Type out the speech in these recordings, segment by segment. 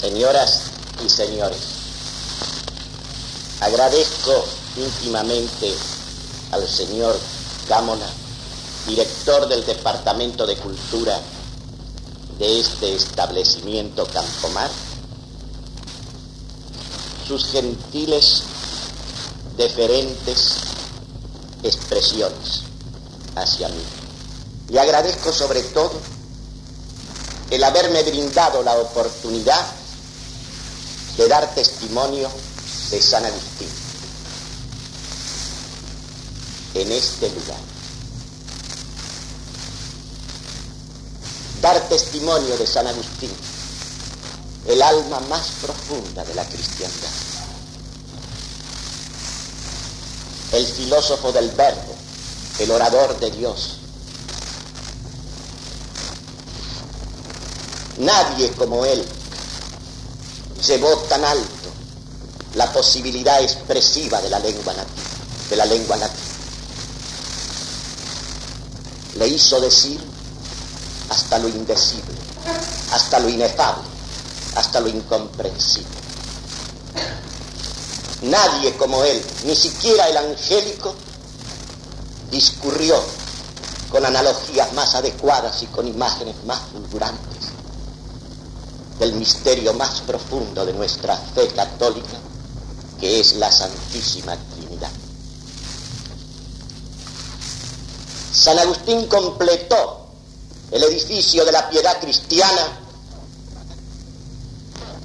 Señoras y señores, agradezco íntimamente al señor Cámona, director del Departamento de Cultura de este establecimiento Campomar, sus gentiles, deferentes expresiones hacia mí. Y agradezco sobre todo el haberme brindado la oportunidad de dar testimonio de San Agustín en este lugar. Dar testimonio de San Agustín, el alma más profunda de la cristiandad. El filósofo del verbo, el orador de Dios. Nadie como él llevó tan alto la posibilidad expresiva de la lengua nativa, de la lengua. Le hizo decir hasta lo indecible, hasta lo inefable, hasta lo incomprensible. Nadie como él, ni siquiera el angélico, discurrió con analogías más adecuadas y con imágenes más fulgurantes del misterio más profundo de nuestra fe católica, que es la Santísima Trinidad. San Agustín completó el edificio de la piedad cristiana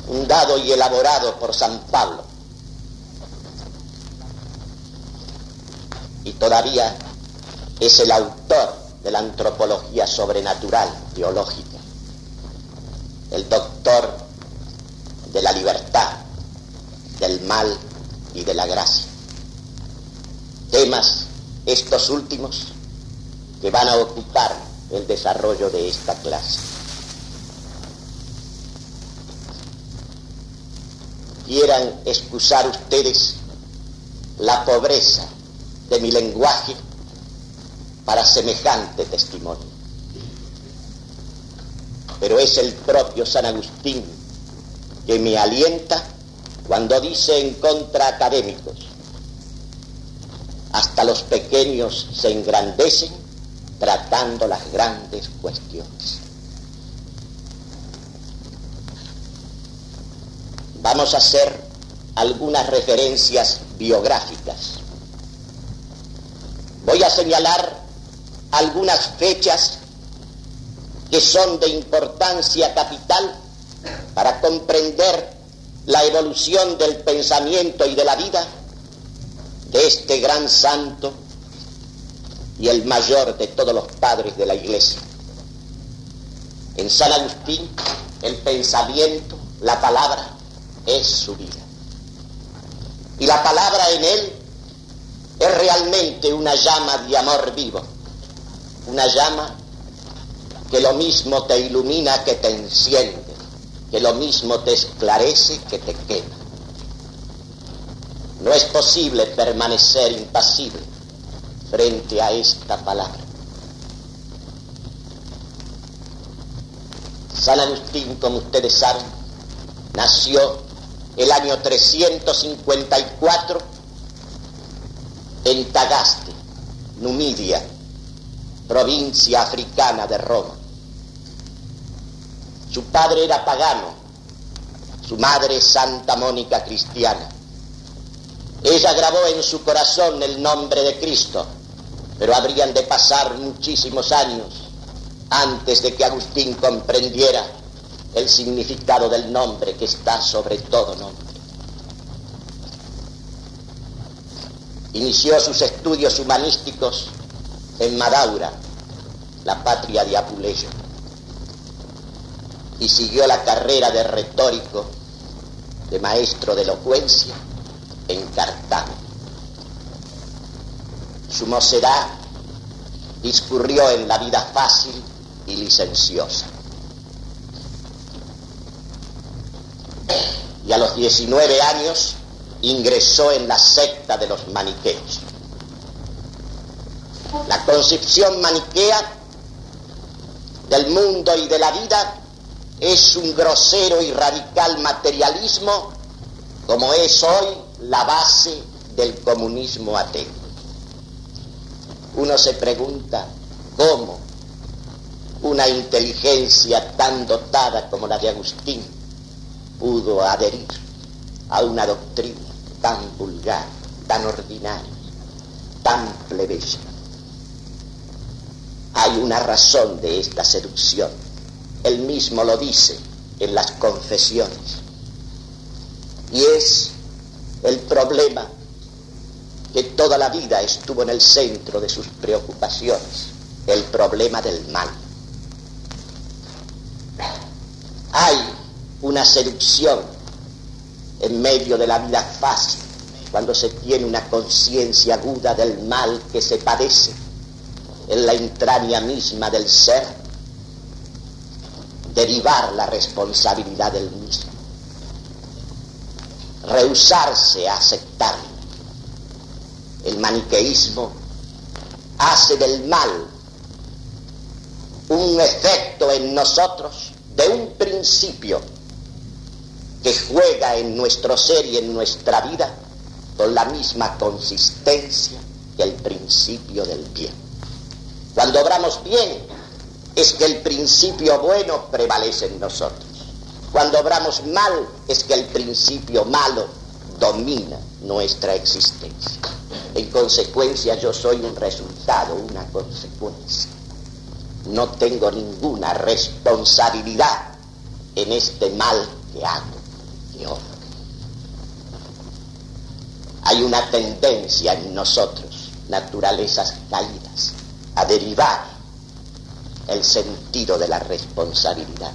fundado y elaborado por San Pablo. Y todavía es el autor de la antropología sobrenatural teológica, el doctor de la libertad, del mal y de la gracia. Temas estos últimos que van a ocupar el desarrollo de esta clase. Quieran excusar ustedes la pobreza de mi lenguaje para semejante testimonio. Pero es el propio San Agustín que me alienta cuando dice en contra académicos, hasta los pequeños se engrandecen tratando las grandes cuestiones. Vamos a hacer algunas referencias biográficas. Voy a señalar algunas fechas que son de importancia capital para comprender la evolución del pensamiento y de la vida de este gran santo y el mayor de todos los padres de la iglesia. En San Agustín el pensamiento, la palabra, es su vida. Y la palabra en él es realmente una llama de amor vivo, una llama que lo mismo te ilumina que te enciende que lo mismo te esclarece que te quema. No es posible permanecer impasible frente a esta palabra. San Agustín, como ustedes saben, nació el año 354 en Tagaste, Numidia, provincia africana de Roma. Su padre era pagano, su madre Santa Mónica cristiana. Ella grabó en su corazón el nombre de Cristo, pero habrían de pasar muchísimos años antes de que Agustín comprendiera el significado del nombre que está sobre todo nombre. Inició sus estudios humanísticos en Madaura, la patria de Apuleyo y siguió la carrera de retórico, de maestro de elocuencia en Cartago. Su mocedad discurrió en la vida fácil y licenciosa. Y a los 19 años ingresó en la secta de los maniqueos. Concepción maniquea del mundo y de la vida es un grosero y radical materialismo como es hoy la base del comunismo ateo. Uno se pregunta cómo una inteligencia tan dotada como la de Agustín pudo adherir a una doctrina tan vulgar, tan ordinaria, tan plebeya. Hay una razón de esta seducción. Él mismo lo dice en las confesiones. Y es el problema que toda la vida estuvo en el centro de sus preocupaciones, el problema del mal. Hay una seducción en medio de la vida fácil, cuando se tiene una conciencia aguda del mal que se padece en la entraña misma del ser, derivar la responsabilidad del mismo, rehusarse a aceptarlo. El maniqueísmo hace del mal un efecto en nosotros de un principio que juega en nuestro ser y en nuestra vida con la misma consistencia que el principio del bien. Cuando obramos bien, es que el principio bueno prevalece en nosotros. Cuando obramos mal, es que el principio malo domina nuestra existencia. En consecuencia, yo soy un resultado, una consecuencia. No tengo ninguna responsabilidad en este mal que hago, que obro. Hay una tendencia en nosotros, naturalezas caídas, a derivar el sentido de la responsabilidad.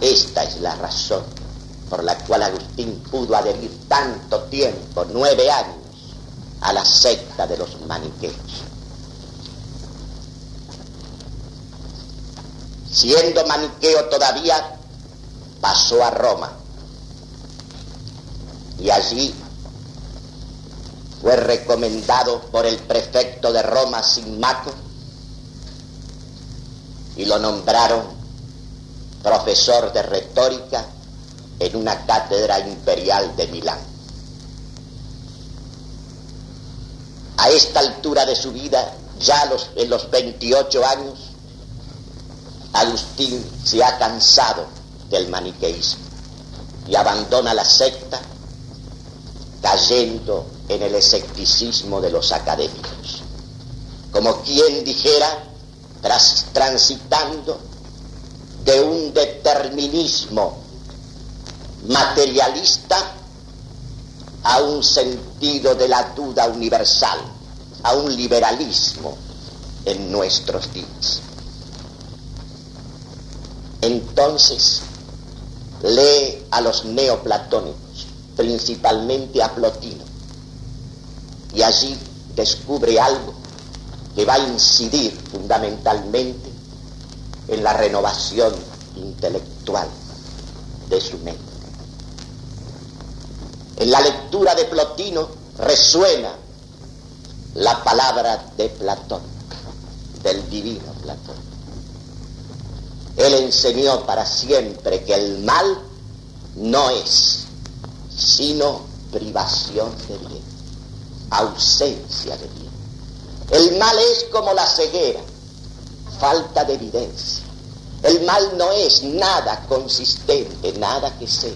Esta es la razón por la cual Agustín pudo adherir tanto tiempo, nueve años, a la secta de los maniqueos. Siendo maniqueo todavía, pasó a Roma y allí fue recomendado por el prefecto de Roma, Sinmaco, y lo nombraron profesor de retórica en una cátedra imperial de Milán. A esta altura de su vida, ya en los 28 años, Agustín se ha cansado del maniqueísmo y abandona la secta cayendo en el escepticismo de los académicos. Como quien dijera, tras, transitando de un determinismo materialista a un sentido de la duda universal, a un liberalismo en nuestros días. Entonces, lee a los neoplatónicos, principalmente a Plotino, y allí descubre algo que va a incidir fundamentalmente en la renovación intelectual de su mente. En la lectura de Plotino resuena la palabra de Platón, del divino Platón. Él enseñó para siempre que el mal no es sino privación de bien, ausencia de bien. El mal es como la ceguera, falta de evidencia. El mal no es nada consistente, nada que sea.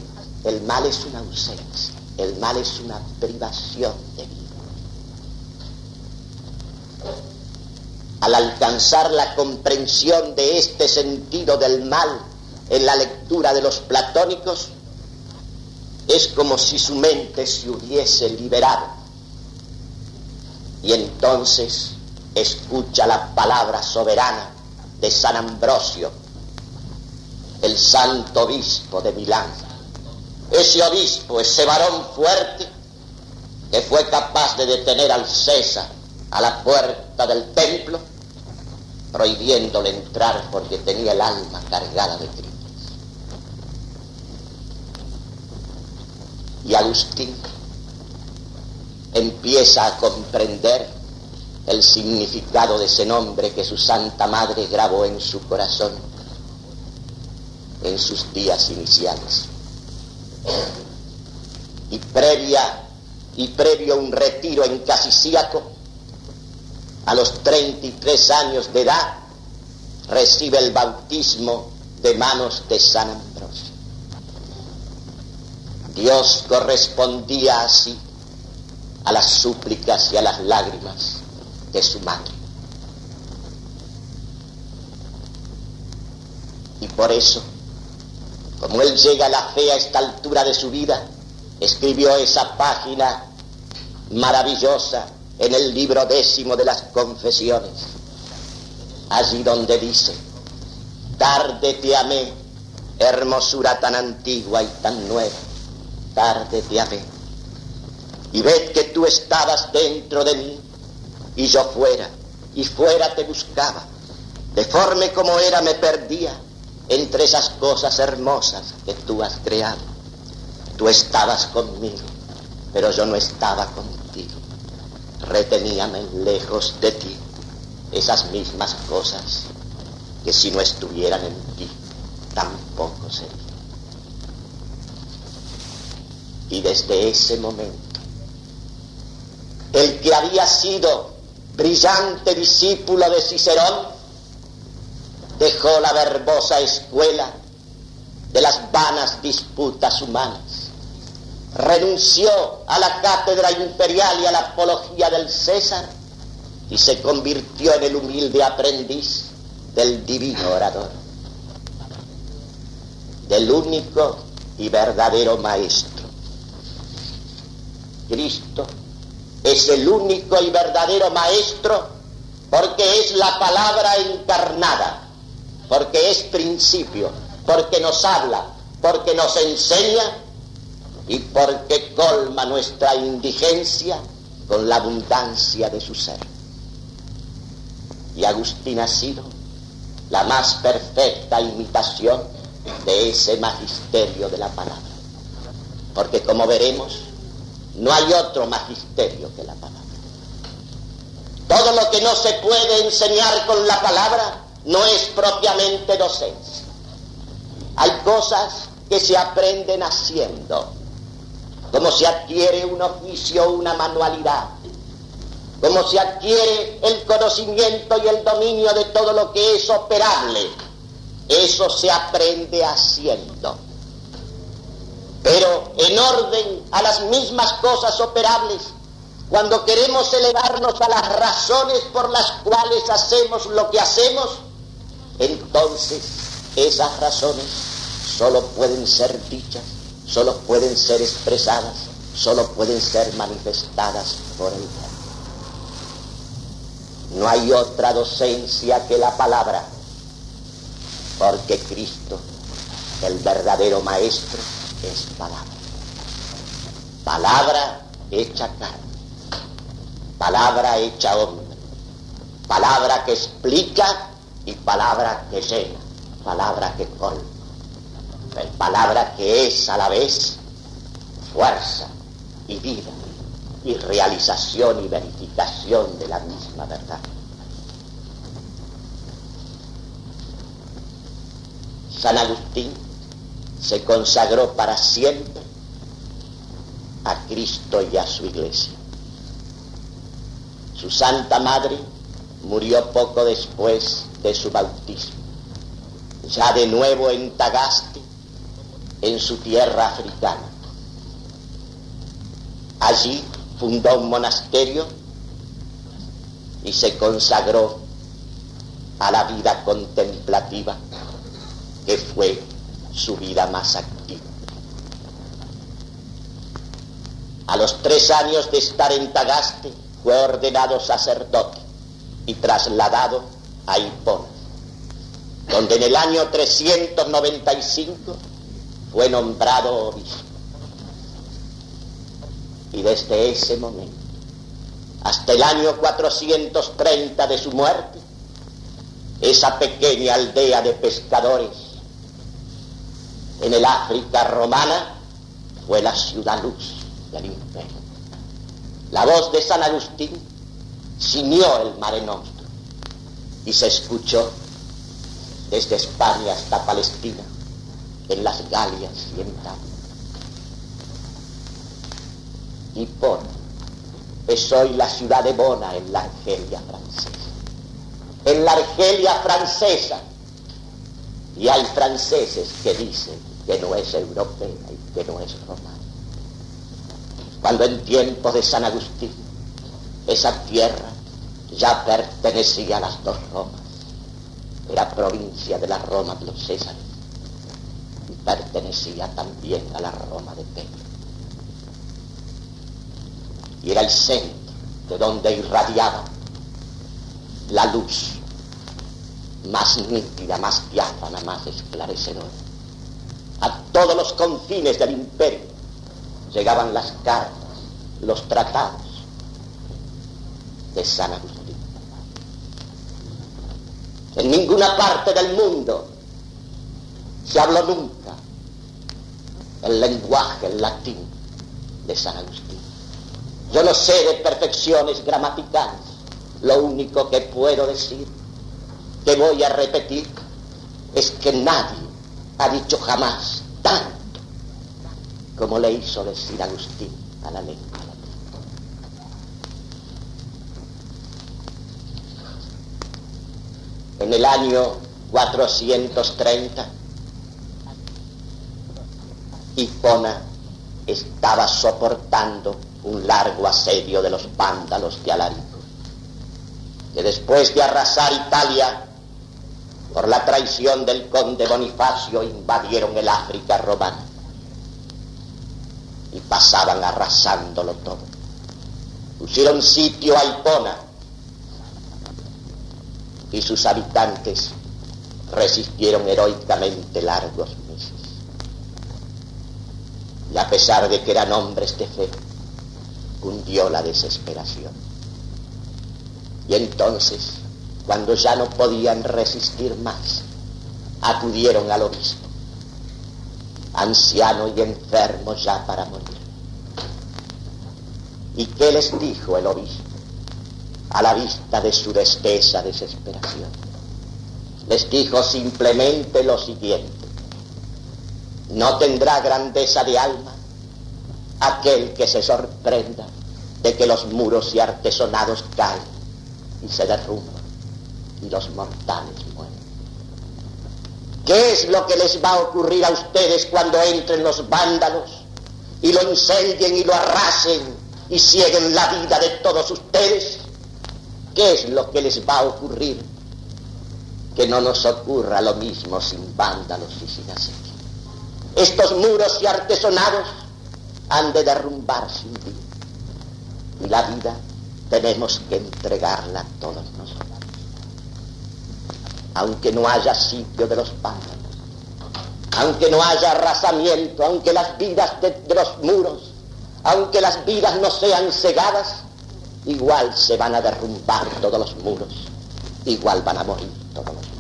El mal es una ausencia. El mal es una privación de vida. Al alcanzar la comprensión de este sentido del mal en la lectura de los platónicos, es como si su mente se hubiese liberado. Y entonces escucha la palabra soberana de San Ambrosio, el santo obispo de Milán, ese obispo, ese varón fuerte, que fue capaz de detener al César a la puerta del templo, prohibiéndole entrar porque tenía el alma cargada de crímenes. Y Agustín empieza a comprender el significado de ese nombre que su Santa Madre grabó en su corazón en sus días iniciales. Y previa y previo un retiro en Casiciaco, a los 33 años de edad, recibe el bautismo de manos de San Ambrosio. Dios correspondía así a las súplicas y a las lágrimas de su madre. Y por eso, como él llega a la fe a esta altura de su vida, escribió esa página maravillosa en el libro décimo de las confesiones, allí donde dice, tarde te amé, hermosura tan antigua y tan nueva, tarde te amé. Y ved que tú estabas dentro de mí y yo fuera, y fuera te buscaba. Deforme como era me perdía entre esas cosas hermosas que tú has creado. Tú estabas conmigo, pero yo no estaba contigo. Reteníame lejos de ti esas mismas cosas que si no estuvieran en ti tampoco serían. Y desde ese momento, el que había sido brillante discípulo de Cicerón, dejó la verbosa escuela de las vanas disputas humanas, renunció a la cátedra imperial y a la apología del César y se convirtió en el humilde aprendiz del divino orador, del único y verdadero maestro. Cristo es el único y verdadero maestro porque es la palabra encarnada, porque es principio, porque nos habla, porque nos enseña y porque colma nuestra indigencia con la abundancia de su ser. Y Agustín ha sido la más perfecta imitación de ese magisterio de la palabra. Porque como veremos, no hay otro magisterio que la palabra. Todo lo que no se puede enseñar con la palabra no es propiamente docencia. Hay cosas que se aprenden haciendo, como se adquiere un oficio una manualidad como se adquiere el conocimiento y el dominio de todo lo que es operable. Eso se aprende haciendo. Pero en orden a las mismas cosas operables, cuando queremos elevarnos a las razones por las cuales hacemos lo que hacemos, entonces esas razones solo pueden ser dichas, solo pueden ser expresadas, solo pueden ser manifestadas por el no hay otra docencia que la palabra, porque Cristo, el verdadero Maestro, es palabra. Palabra hecha carne, palabra hecha hombre, palabra que explica y palabra que llena, palabra que colma, palabra que es a la vez fuerza y vida y realización y verificación de la misma verdad. San Agustín se consagró para siempre a Cristo y a su iglesia. Su Santa Madre murió poco después de su bautismo, ya de nuevo en Tagaste, en su tierra africana. Allí fundó un monasterio y se consagró a la vida contemplativa, que fue su vida más activa. A los tres años de estar en Tagaste fue ordenado sacerdote y trasladado a Hipona, donde en el año 395 fue nombrado obispo. Y desde ese momento, hasta el año 430 de su muerte, esa pequeña aldea de pescadores en el África romana fue la ciudad luz del imperio. La voz de San Agustín ciñó el mare nostrum y se escuchó desde España hasta Palestina en las Galias y en Y Bona es hoy la ciudad de Bona en la Argelia francesa. En la Argelia francesa. Y hay franceses que dicen que no es europea y que no es romana. Cuando en tiempos de San Agustín esa tierra ya pertenecía a las dos Romas. Era provincia de la Roma de los Césares y pertenecía también a la Roma de Pedro. Y era el centro de donde irradiaba la luz más nítida, más diáfana, más esclarecedora. A todos los confines del imperio llegaban las cartas, los tratados de San Agustín. En ninguna parte del mundo se habló nunca el lenguaje el latín de San Agustín. Yo no sé de perfecciones gramaticales. Lo único que puedo decir, que voy a repetir, es que nadie ha dicho jamás tanto como le hizo decir Agustín a la lengua. en el año 430, Hipona estaba soportando un largo asedio de los vándalos de Alarico, que después de arrasar Italia por la traición del conde Bonifacio invadieron el África romana y pasaban arrasándolo todo. Pusieron sitio a Hipona y sus habitantes resistieron heroicamente largos meses. Y a pesar de que eran hombres de fe, cundió la desesperación. Y entonces, cuando ya no podían resistir más, acudieron al obispo, anciano y enfermo ya para morir. ¿Y qué les dijo el obispo? a la vista de su despesa desesperación. Les dijo simplemente lo siguiente, no tendrá grandeza de alma aquel que se sorprenda de que los muros y artesonados caen y se derrumban y los mortales mueren. ¿Qué es lo que les va a ocurrir a ustedes cuando entren los vándalos y lo incendien y lo arrasen y cieguen la vida de todos ustedes? ¿Qué es lo que les va a ocurrir? Que no nos ocurra lo mismo sin vándalos y sin asedios. Estos muros y artesonados han de derrumbar sin vida. Y la vida tenemos que entregarla a todos nosotros. Aunque no haya sitio de los vándalos, aunque no haya arrasamiento, aunque las vidas de, de los muros, aunque las vidas no sean cegadas, igual se van a derrumbar todos los muros, igual van a morir todos los muros.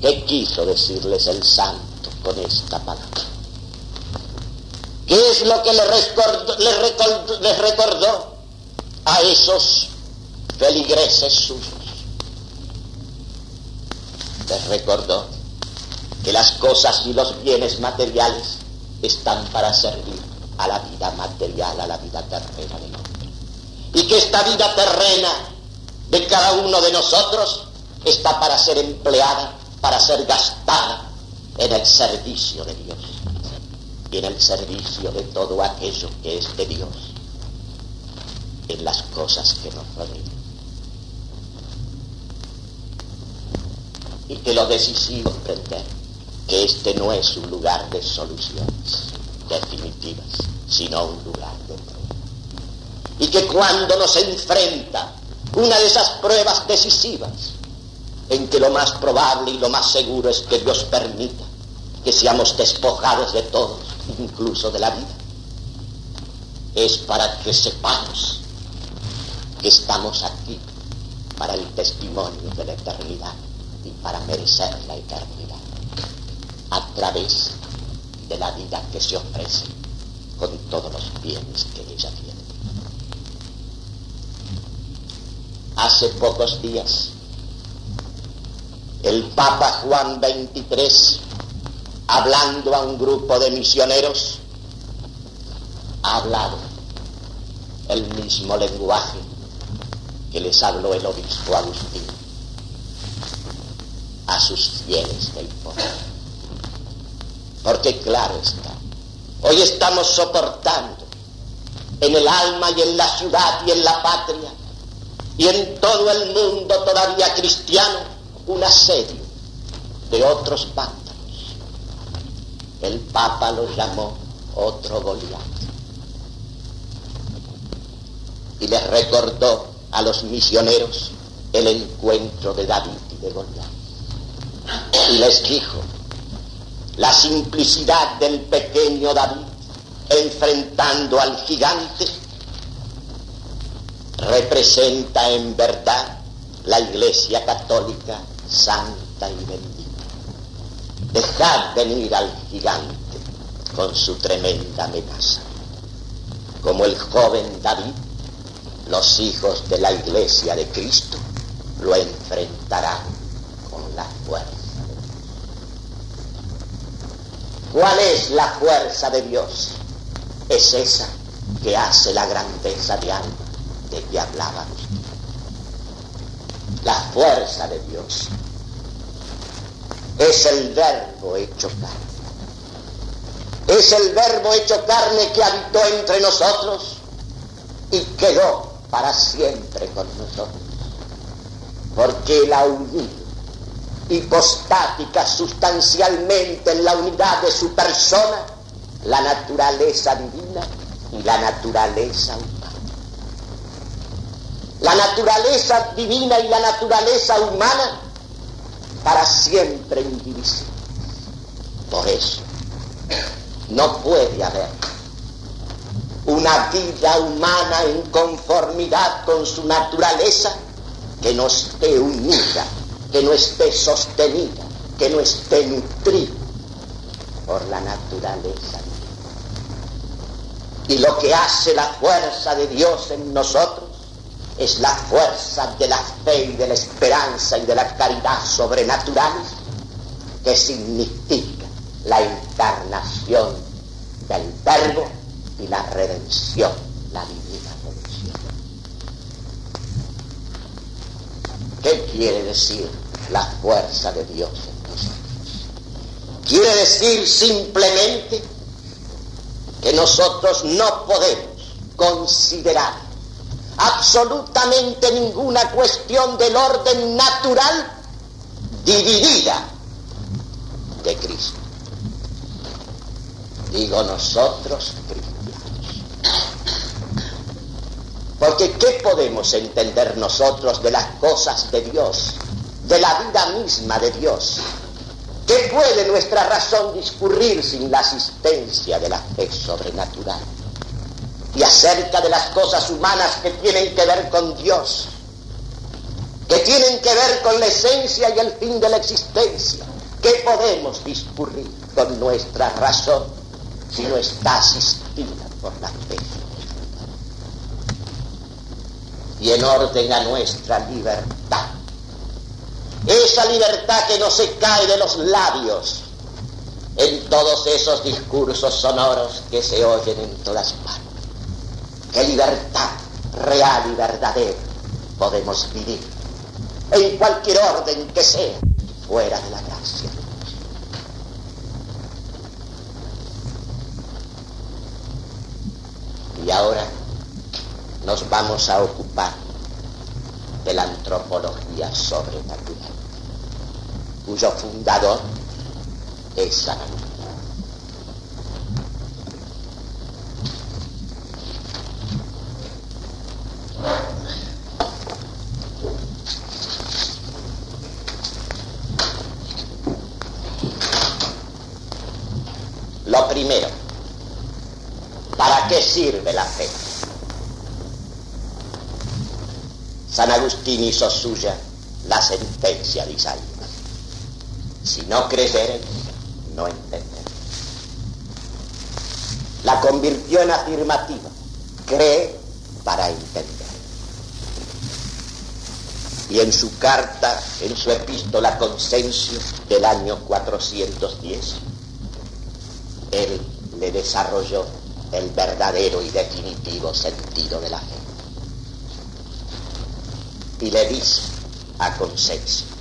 ¿Qué quiso decirles el santo con esta palabra? ¿Qué es lo que les recordó, les recordó a esos feligreses suyos? Les recordó que las cosas y los bienes materiales están para servir a la vida material, a la vida terrena del hombre. Y que esta vida terrena de cada uno de nosotros está para ser empleada, para ser gastada en el servicio de Dios. Y en el servicio de todo aquello que es de Dios, en las cosas que nos rodean. Y que lo decisivo es comprender que este no es un lugar de soluciones definitivas, sino un lugar de y que cuando nos enfrenta una de esas pruebas decisivas, en que lo más probable y lo más seguro es que Dios permita que seamos despojados de todo, incluso de la vida, es para que sepamos que estamos aquí para el testimonio de la eternidad para merecer la eternidad a través de la vida que se ofrece con todos los bienes que ella tiene. hace pocos días. El Papa Juan XXIII hablando a un grupo de misioneros, ha hablado el mismo lenguaje que les habló el obispo Agustín a sus fieles del poder. Porque claro está, hoy estamos soportando en el alma y en la ciudad y en la patria y en todo el mundo todavía cristiano un asedio de otros vándalos. El Papa los llamó otro Goliat. Y les recordó a los misioneros el encuentro de David y de Goliat. Y les dijo, la simplicidad del pequeño David enfrentando al gigante representa en verdad la Iglesia Católica santa y bendita. Dejad venir al gigante con su tremenda amenaza. Como el joven David, los hijos de la Iglesia de Cristo lo enfrentarán la fuerza. ¿Cuál es la fuerza de Dios? Es esa que hace la grandeza de alma de que hablábamos. La fuerza de Dios es el verbo hecho carne. Es el verbo hecho carne que habitó entre nosotros y quedó para siempre con nosotros. Porque la unido hipostática sustancialmente en la unidad de su persona, la naturaleza divina y la naturaleza humana. La naturaleza divina y la naturaleza humana para siempre indivisibles. Por eso, no puede haber una vida humana en conformidad con su naturaleza que no esté unida, que no esté sostenida, que no esté nutrida por la naturaleza Y lo que hace la fuerza de Dios en nosotros es la fuerza de la fe y de la esperanza y de la caridad sobrenaturales que significa la encarnación del verbo y la redención, la divina redención. ¿Qué quiere decir la fuerza de Dios en nosotros? Quiere decir simplemente que nosotros no podemos considerar absolutamente ninguna cuestión del orden natural dividida de Cristo. Digo nosotros cristianos. Porque ¿qué podemos entender nosotros de las cosas de Dios, de la vida misma de Dios? ¿Qué puede nuestra razón discurrir sin la asistencia de la fe sobrenatural? y acerca de las cosas humanas que tienen que ver con Dios, que tienen que ver con la esencia y el fin de la existencia. ¿Qué podemos discurrir con nuestra razón si no está asistida por la fe? Y en orden a nuestra libertad. Esa libertad que no se cae de los labios. En todos esos discursos sonoros que se oyen en todas partes. Qué libertad real y verdadera podemos vivir en cualquier orden que sea fuera de la gracia. Y ahora nos vamos a ocupar de la antropología sobrenatural, cuyo fundador es San Lo primero, ¿para qué sirve la fe? San Agustín hizo suya la sentencia de Isaías. Si no creyeren, no entenderán. La convirtió en afirmativa. Cree para entender. Y en su carta, en su epístola Consensio del año 410, él le desarrolló el verdadero y definitivo sentido de la fe. Y le dice a Concepción,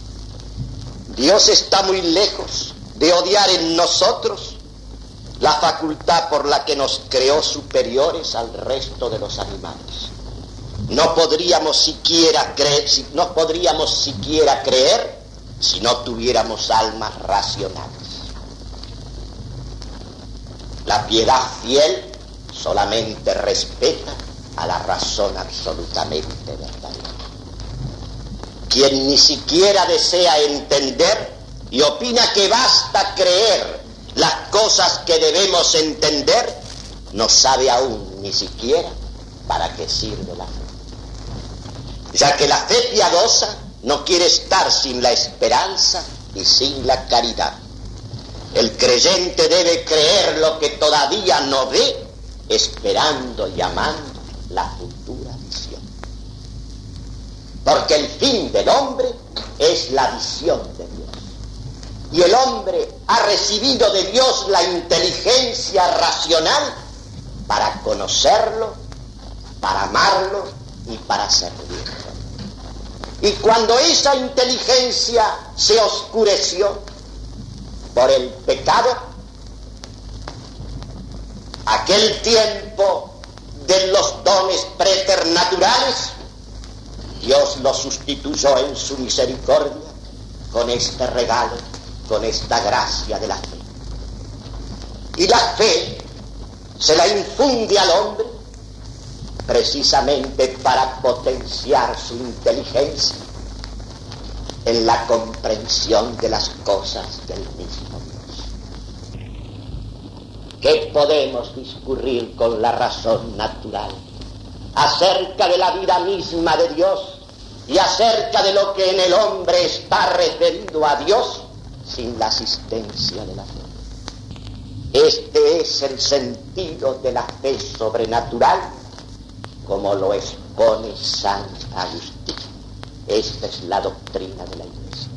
Dios está muy lejos de odiar en nosotros la facultad por la que nos creó superiores al resto de los animales. No podríamos siquiera creer, no podríamos siquiera creer si no tuviéramos almas racionales. La piedad fiel solamente respeta a la razón absolutamente verdadera. Quien ni siquiera desea entender y opina que basta creer las cosas que debemos entender, no sabe aún ni siquiera para qué sirve la fe. Ya que la fe piadosa no quiere estar sin la esperanza y sin la caridad. El creyente debe creer lo que todavía no ve, esperando y amando la visión. Porque el fin del hombre es la visión de Dios. Y el hombre ha recibido de Dios la inteligencia racional para conocerlo, para amarlo y para servirlo. Y cuando esa inteligencia se oscureció, por el pecado, aquel tiempo de los dones preternaturales, Dios lo sustituyó en su misericordia con este regalo, con esta gracia de la fe. Y la fe se la infunde al hombre precisamente para potenciar su inteligencia en la comprensión de las cosas del mismo Dios. ¿Qué podemos discurrir con la razón natural acerca de la vida misma de Dios y acerca de lo que en el hombre está referido a Dios sin la asistencia de la fe? Este es el sentido de la fe sobrenatural como lo expone San Agustín. Esta es la doctrina de la Iglesia.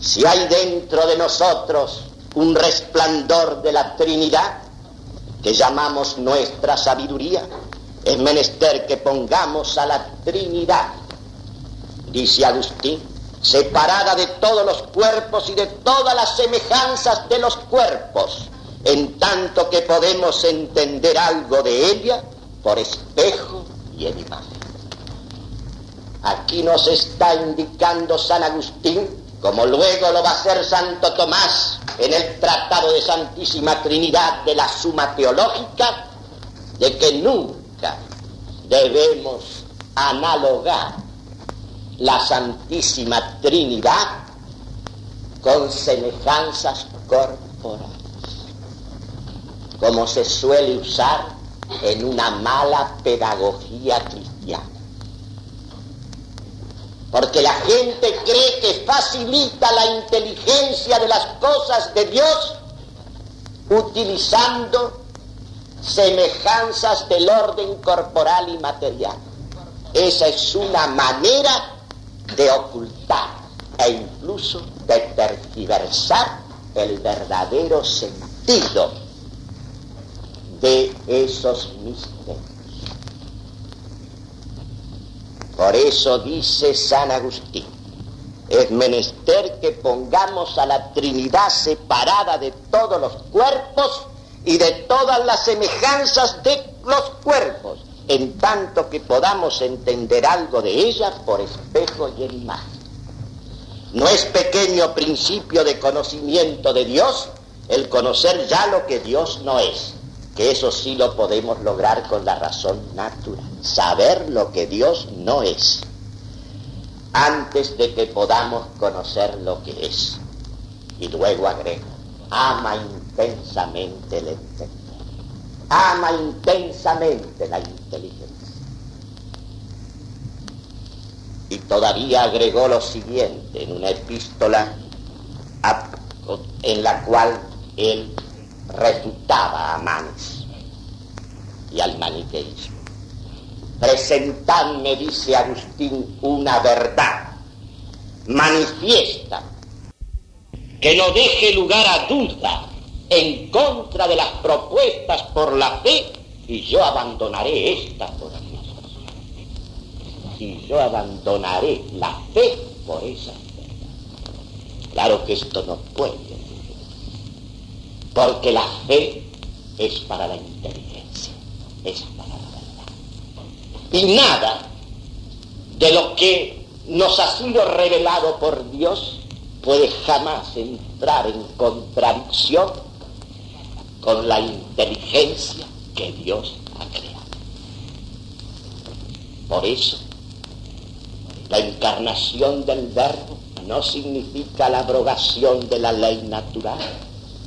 Si hay dentro de nosotros un resplandor de la Trinidad, que llamamos nuestra sabiduría, es menester que pongamos a la Trinidad, dice Agustín, separada de todos los cuerpos y de todas las semejanzas de los cuerpos, en tanto que podemos entender algo de ella por espejo y en imagen. Aquí nos está indicando San Agustín, como luego lo va a hacer Santo Tomás en el Tratado de Santísima Trinidad de la Suma Teológica, de que nunca debemos analogar la Santísima Trinidad con semejanzas corporales, como se suele usar en una mala pedagogía cristiana. Porque la gente cree que facilita la inteligencia de las cosas de Dios utilizando semejanzas del orden corporal y material. Esa es una manera de ocultar e incluso de tergiversar el verdadero sentido de esos misterios. Por eso dice San Agustín, es menester que pongamos a la Trinidad separada de todos los cuerpos y de todas las semejanzas de los cuerpos, en tanto que podamos entender algo de ella por espejo y en imagen. No es pequeño principio de conocimiento de Dios el conocer ya lo que Dios no es, que eso sí lo podemos lograr con la razón natural saber lo que Dios no es, antes de que podamos conocer lo que es. Y luego agrega, ama intensamente el entender, ama intensamente la inteligencia. Y todavía agregó lo siguiente en una epístola en la cual él refutaba a Manes y al maniqueísmo. Presentadme, dice Agustín, una verdad manifiesta que no deje lugar a duda en contra de las propuestas por la fe y yo abandonaré esta por Dios. Y yo abandonaré la fe por esa fe. Claro que esto no puede, porque la fe es para la inteligencia, es para la verdad. Y nada de lo que nos ha sido revelado por Dios puede jamás entrar en contradicción con la inteligencia que Dios ha creado. Por eso, la encarnación del verbo no significa la abrogación de la ley natural,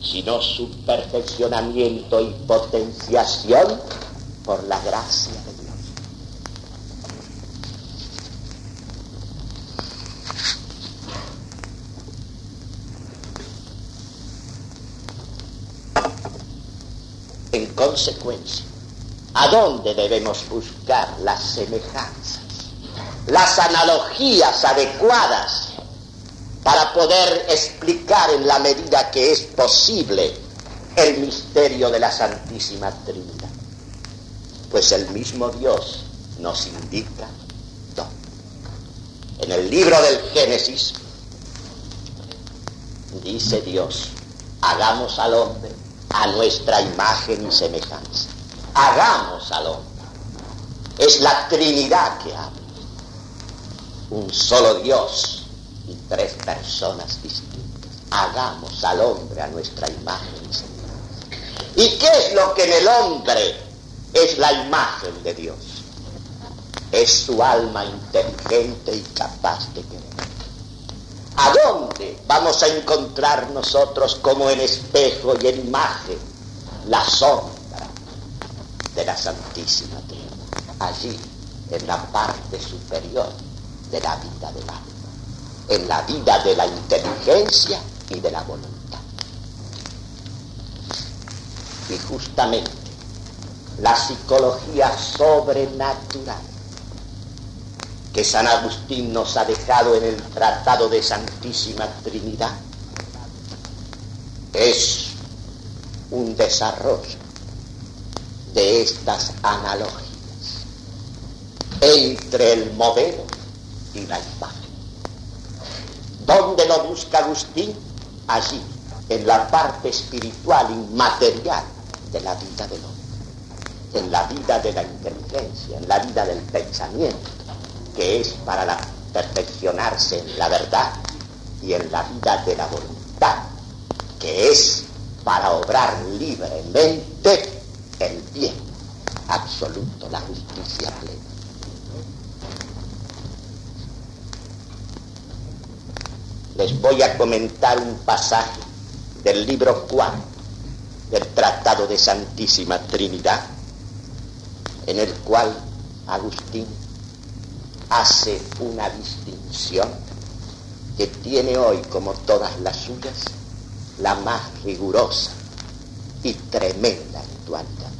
sino su perfeccionamiento y potenciación por la gracia de Dios. En consecuencia, ¿a dónde debemos buscar las semejanzas, las analogías adecuadas para poder explicar en la medida que es posible el misterio de la Santísima Trinidad? Pues el mismo Dios nos indica todo. En el libro del Génesis dice Dios, hagamos al hombre a nuestra imagen y semejanza. Hagamos al hombre. Es la Trinidad que habla. Un solo Dios y tres personas distintas. Hagamos al hombre a nuestra imagen y semejanza. ¿Y qué es lo que en el hombre es la imagen de Dios? Es su alma inteligente y capaz de querer. ¿A dónde vamos a encontrar nosotros como en espejo y en imagen la sombra de la Santísima Trinidad? Allí, en la parte superior de la vida del alma, en la vida de la inteligencia y de la voluntad. Y justamente la psicología sobrenatural que San Agustín nos ha dejado en el Tratado de Santísima Trinidad es un desarrollo de estas analogías entre el modelo y la imagen. ¿Dónde lo busca Agustín? Allí, en la parte espiritual inmaterial de la vida del hombre, en la vida de la inteligencia, en la vida del pensamiento que es para la, perfeccionarse en la verdad y en la vida de la voluntad, que es para obrar libremente el bien absoluto, la justicia plena. Les voy a comentar un pasaje del libro cuarto del Tratado de Santísima Trinidad, en el cual Agustín hace una distinción que tiene hoy, como todas las suyas, la más rigurosa y tremenda actualidad.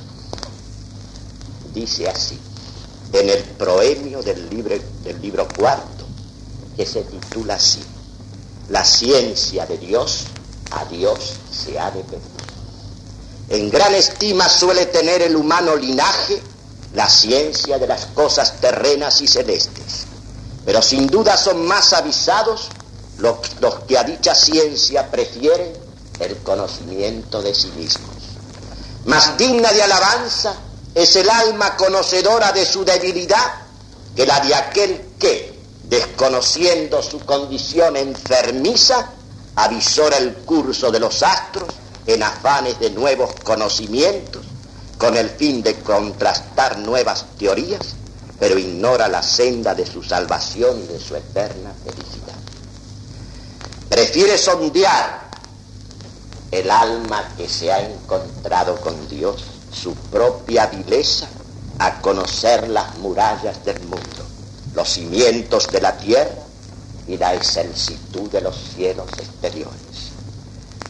Dice así, en el proemio del libro, del libro cuarto, que se titula así, La ciencia de Dios, a Dios se ha de pedir. En gran estima suele tener el humano linaje la ciencia de las cosas terrenas y celestes. Pero sin duda son más avisados los, los, que a dicha ciencia prefieren el conocimiento de sí mismos. Más digna de alabanza es el alma conocedora de su debilidad que la de aquel que, desconociendo su condición enfermiza, avisora el curso de los astros en afanes de nuevos conocimientos con el fin de contrastar nuevas teorías, pero ignora la senda de su salvación y de su eterna felicidad. Prefiere sondear el alma que se ha encontrado con Dios, su propia vileza, a conocer las murallas del mundo, los cimientos de la tierra y la excelsitud de los cielos exteriores.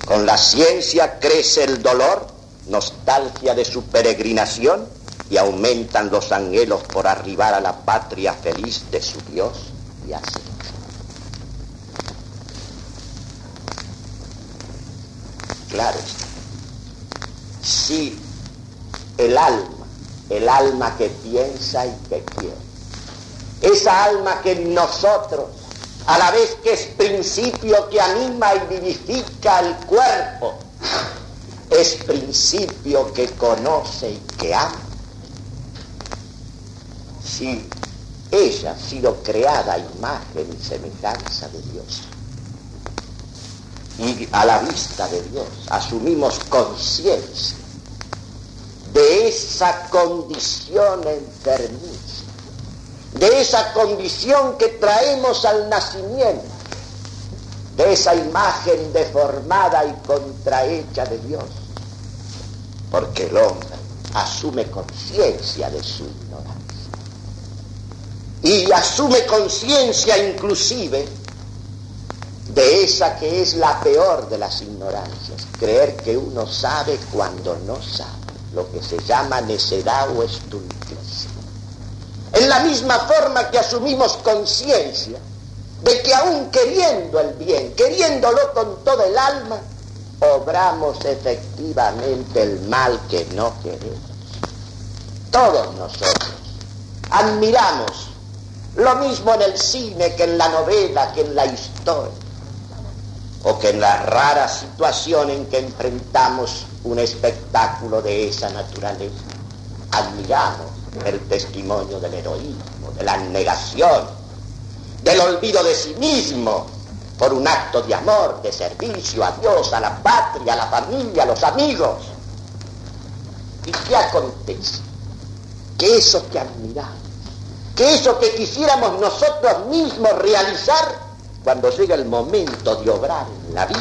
Con la ciencia crece el dolor nostalgia de su peregrinación y aumentan los anhelos por arribar a la patria feliz de su Dios y así. Claro Sí, el alma, el alma que piensa y que quiere. Esa alma que en nosotros, a la vez que es principio que anima y vivifica el cuerpo, es principio que conoce y que ama. Sí, ella ha sido creada a imagen y semejanza de Dios. Y a la vista de Dios asumimos conciencia de esa condición enfermiza, de esa condición que traemos al nacimiento, de esa imagen deformada y contrahecha de Dios, porque el hombre asume conciencia de su ignorancia y asume conciencia inclusive de esa que es la peor de las ignorancias, creer que uno sabe cuando no sabe lo que se llama necedad o estulticia. En la misma forma que asumimos conciencia de que aún queriendo el bien, queriéndolo con todo el alma, obramos efectivamente el mal que no queremos. Todos nosotros admiramos lo mismo en el cine que en la novela, que en la historia, o que en la rara situación en que enfrentamos un espectáculo de esa naturaleza. Admiramos el testimonio del heroísmo, de la negación, del olvido de sí mismo por un acto de amor, de servicio a Dios, a la patria, a la familia, a los amigos. ¿Y qué acontece? Que eso que admiramos, que eso que quisiéramos nosotros mismos realizar, cuando llega el momento de obrar en la vida,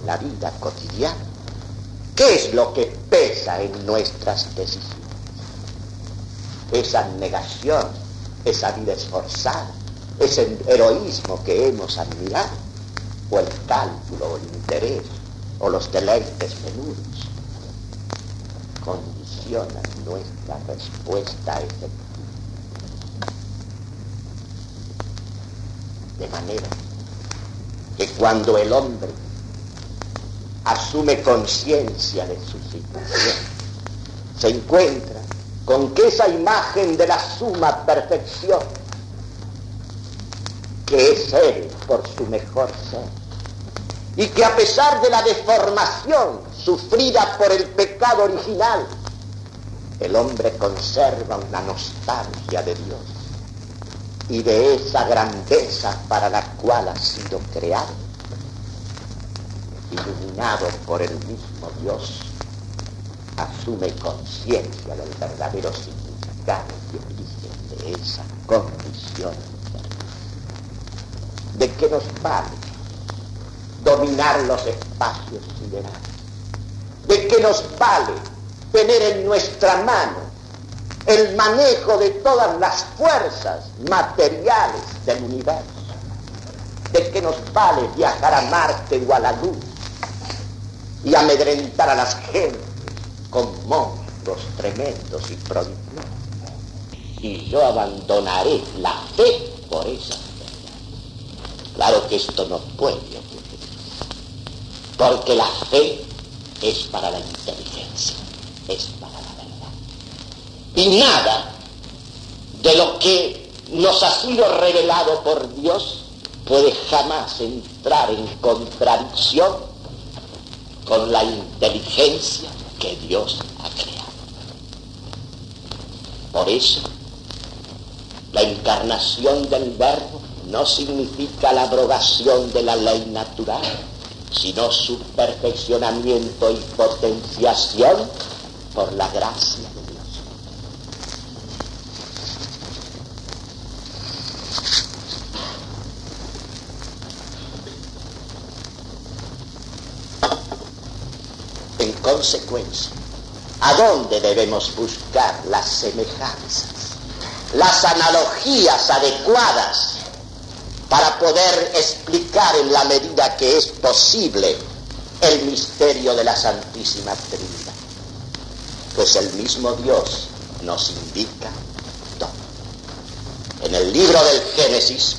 en la vida cotidiana, ¿Qué es lo que pesa en nuestras decisiones? Esa negación, esa vida esforzada, ese heroísmo que hemos admirado, o el cálculo, o el interés, o los deleites menudos, condicionan nuestra respuesta efectiva. De manera que cuando el hombre asume conciencia de su situación. Se encuentra con que esa imagen de la suma perfección, que es Él por su mejor ser, y que a pesar de la deformación sufrida por el pecado original, el hombre conserva una nostalgia de Dios y de esa grandeza para la cual ha sido creado iluminado por el mismo Dios, asume conciencia del verdadero significado y origen de esa condición ¿De qué nos vale dominar los espacios siderales? ¿De qué nos vale tener en nuestra mano el manejo de todas las fuerzas materiales del universo? ¿De qué nos vale viajar a Marte o a la Luna? y amedrentar a las gentes con monstruos tremendos y prodigiosos. Y yo abandonaré la fe por esa Claro que esto no puede ocurrir, porque la fe es para la inteligencia, es para la verdad. Y nada de lo que nos ha sido revelado por Dios puede jamás entrar en contradicción con la inteligencia que Dios ha creado. Por eso, la encarnación del verbo no significa la abrogación de la ley natural, sino su perfeccionamiento y potenciación por la gracia consecuencia, ¿a dónde debemos buscar las semejanzas, las analogías adecuadas para poder explicar en la medida que es posible el misterio de la Santísima Trinidad? Pues el mismo Dios nos indica todo. En el libro del Génesis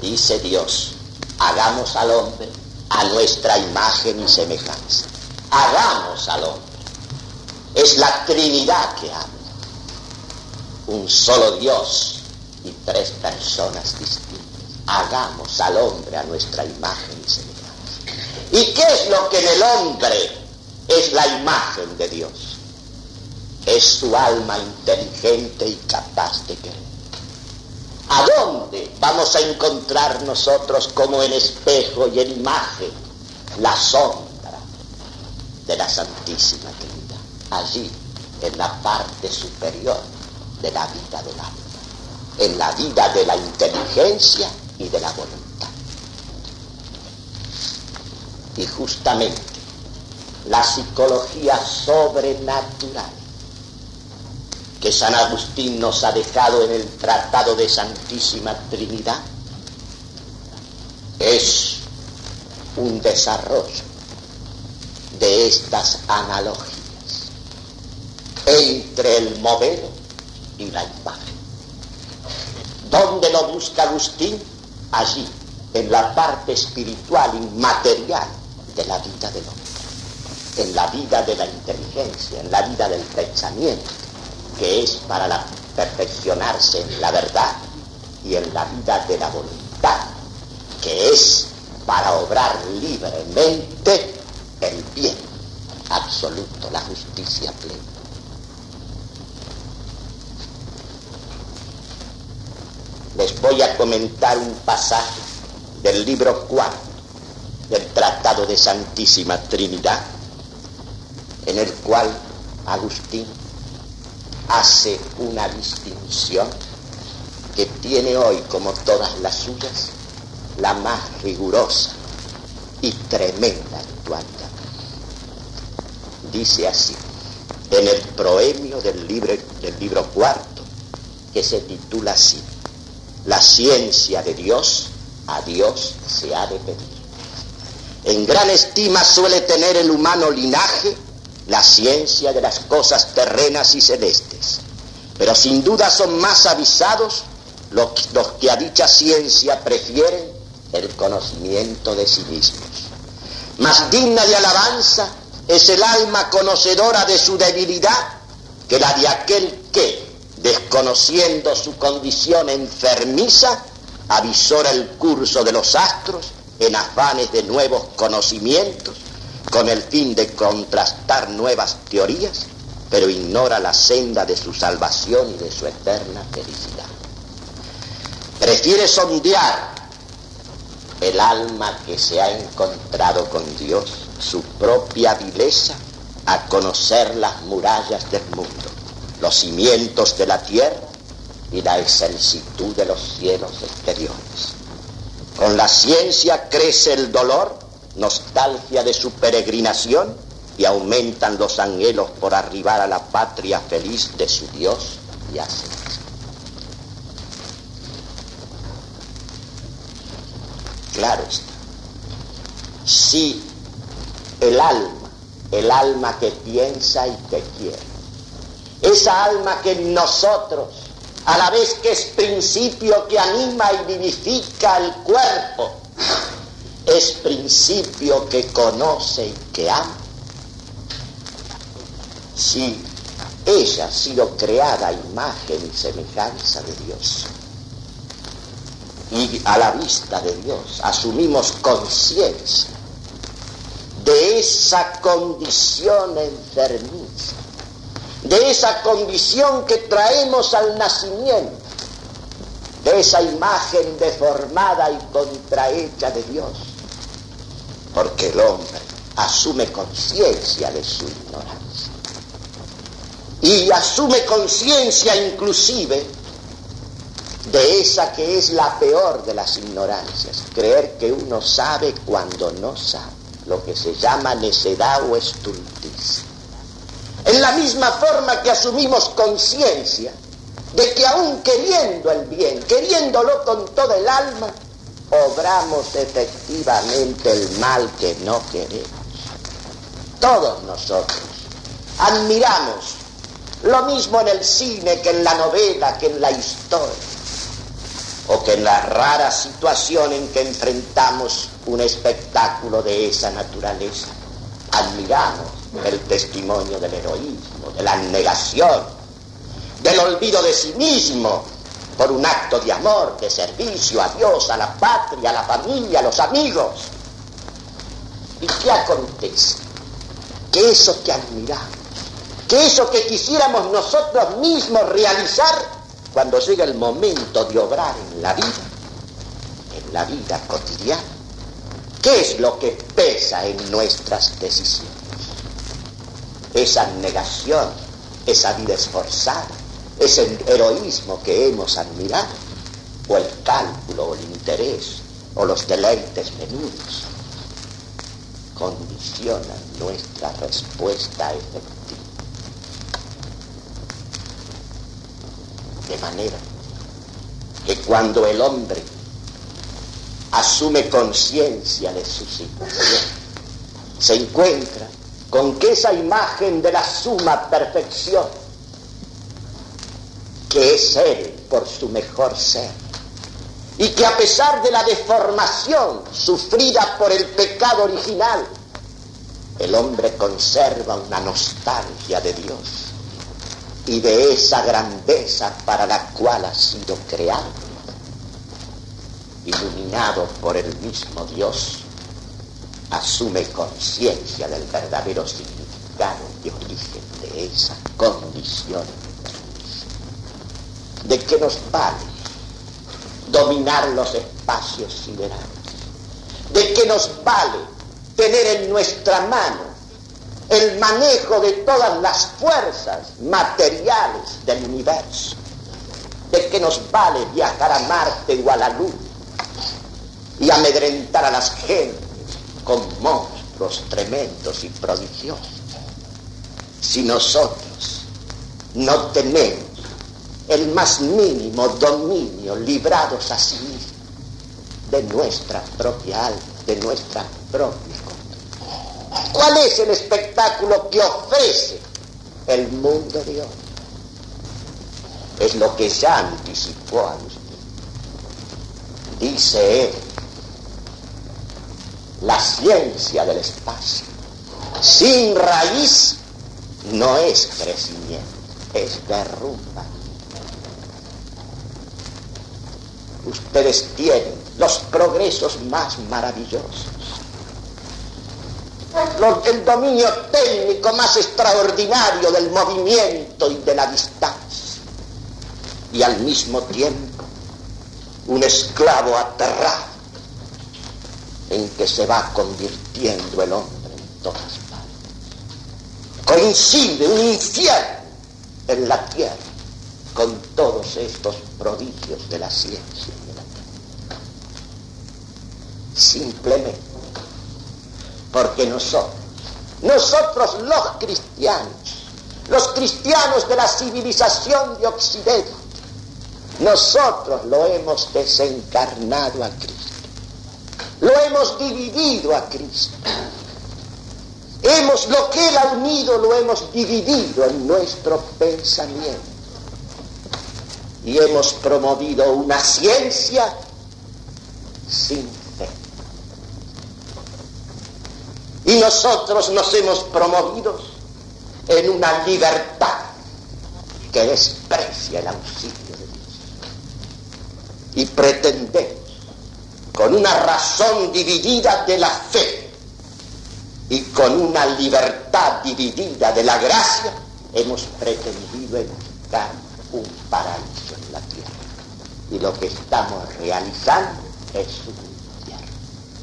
dice Dios, hagamos al hombre a nuestra imagen y semejanza. Hagamos al hombre. Es la Trinidad que habla. Un solo Dios tres personas distintas. Hagamos al hombre a nuestra imagen y semejanza. ¿Y qué es lo que en el hombre es la imagen de Dios? Es su alma inteligente y capaz de querer. ¿A dónde vamos a encontrar nosotros como en espejo y en imagen la sombra de la Santísima Trinidad? Allí, en la parte superior de la vida del alma, en la vida de la inteligencia y de la voluntad. Y justamente la psicología sobrenatural que San Agustín nos ha dejado en el Tratado de Santísima Trinidad es un desarrollo de estas analogías entre el modelo y la imagen. ¿Dónde lo busca Agustín? Allí, en la parte espiritual inmaterial de la vida del hombre, en la vida de la inteligencia, en la vida del pensamiento, que es para la, perfeccionarse en la verdad y en la vida de la voluntad, que es para obrar libremente el bien absoluto, la justicia plena. Les voy a comentar un pasaje del libro cuarto del Tratado de Santísima Trinidad, en el cual Agustín hace una distinción que tiene hoy, como todas las suyas, la más rigurosa y tremenda actualidad. Dice así, en el proemio del libro, del libro cuarto, que se titula así, La ciencia de Dios, a Dios se ha de pedir. En gran estima suele tener el humano linaje la ciencia de las cosas terrenas y celestes. Pero sin duda son más avisados los, que a dicha ciencia prefieren el conocimiento de sí mismos. Más digna de alabanza es el alma conocedora de su debilidad que la de aquel que, desconociendo su condición enfermiza, avisora el curso de los astros en afanes de nuevos conocimientos con el fin de contrastar nuevas teorías, pero ignora la senda de su salvación y de su eterna felicidad. Prefiere sondear el alma que se ha encontrado con Dios, su propia vileza, a conocer las murallas del mundo, los cimientos de la tierra y la excelsitud de los cielos exteriores. Con la ciencia crece el dolor nostalgia de su peregrinación y aumentan los anhelos por arribar a la patria feliz de su Dios y así. Claro está. Si el alma, el alma que piensa y que quiere, esa alma que en nosotros, a la vez que es principio que anima y vivifica el cuerpo, es principio que conoce y que ama. Si ella ha sido creada a imagen y semejanza de Dios, y a la vista de Dios asumimos conciencia de esa condición enfermiza, de esa condición que traemos al nacimiento, de esa imagen deformada y contrahecha de Dios porque el hombre asume conciencia de su ignorancia. Y asume conciencia inclusive de esa que es la peor de las ignorancias, creer que uno sabe cuando no sabe, lo que se llama necedad o estulticia. En la misma forma que asumimos conciencia de que aún queriendo el bien, queriéndolo con todo el alma, obramos efectivamente el mal que no queremos. Todos nosotros admiramos lo mismo en el cine que en la novela, que en la historia. o que en la rara situación en que enfrentamos un espectáculo de esa naturaleza, admiramos el testimonio del heroísmo, de la negación, del olvido de sí mismo por un acto de amor, de servicio a Dios, a la patria, a la familia, a los amigos. ¿Y qué acontece? Que eso que admiramos, que eso que quisiéramos nosotros mismos realizar, cuando llega el momento de obrar en la vida, en la vida cotidiana, ¿qué es lo que pesa en nuestras decisiones? Esa negación, esa vida esforzada, ese heroísmo que hemos admirado, o el cálculo, o el interés, o los deleites menudos, condicionan nuestra respuesta efectiva. De manera que cuando el hombre asume conciencia de su situación, se encuentra con que esa imagen de la suma perfección, que es Él por su mejor ser, y que a pesar de la deformación sufrida por el pecado original, el hombre conserva una nostalgia de Dios y de esa grandeza para la cual ha sido creado, iluminado por el mismo Dios, asume conciencia del verdadero significado y origen de esa condición. ¿De qué nos vale dominar los espacios siderales? ¿De qué nos vale tener en nuestra mano el manejo de todas las fuerzas materiales del universo. ¿De qué nos vale viajar a Marte o a la Luna y amedrentar a las gentes con monstruos tremendos y prodigiosos? Si nosotros no tenemos el más mínimo dominio librados a sí mismos de nuestra propia alma, de nuestra propia ¿Cuál es el espectáculo que ofrece el mundo de hoy? Es lo que ya anticipó a usted. Dice él, la ciencia del espacio, sin raíz, no es crecimiento, es derrumba. Ustedes tienen los progresos más maravillosos el dominio técnico más extraordinario del movimiento y de la distancia. Y al mismo tiempo un esclavo aterrado en que se va convirtiendo el hombre en todas partes. Coincide un infierno en la tierra con todos estos prodigios de la ciencia y de la técnica. Simplemente porque nosotros, nosotros los cristianos, los cristianos de la civilización de Occidente, nosotros lo hemos desencarnado a Cristo. Lo hemos dividido a Cristo. Hemos, lo que Él ha unido lo hemos dividido en nuestro pensamiento. Y hemos promovido una ciencia sin Y nosotros nos hemos promovido en una libertad que desprecia el auxilio de Dios. Y pretendemos, con una razón dividida de la fe y con una libertad dividida de la gracia, hemos pretendido buscar un paraíso en la tierra. Y lo que estamos realizando es un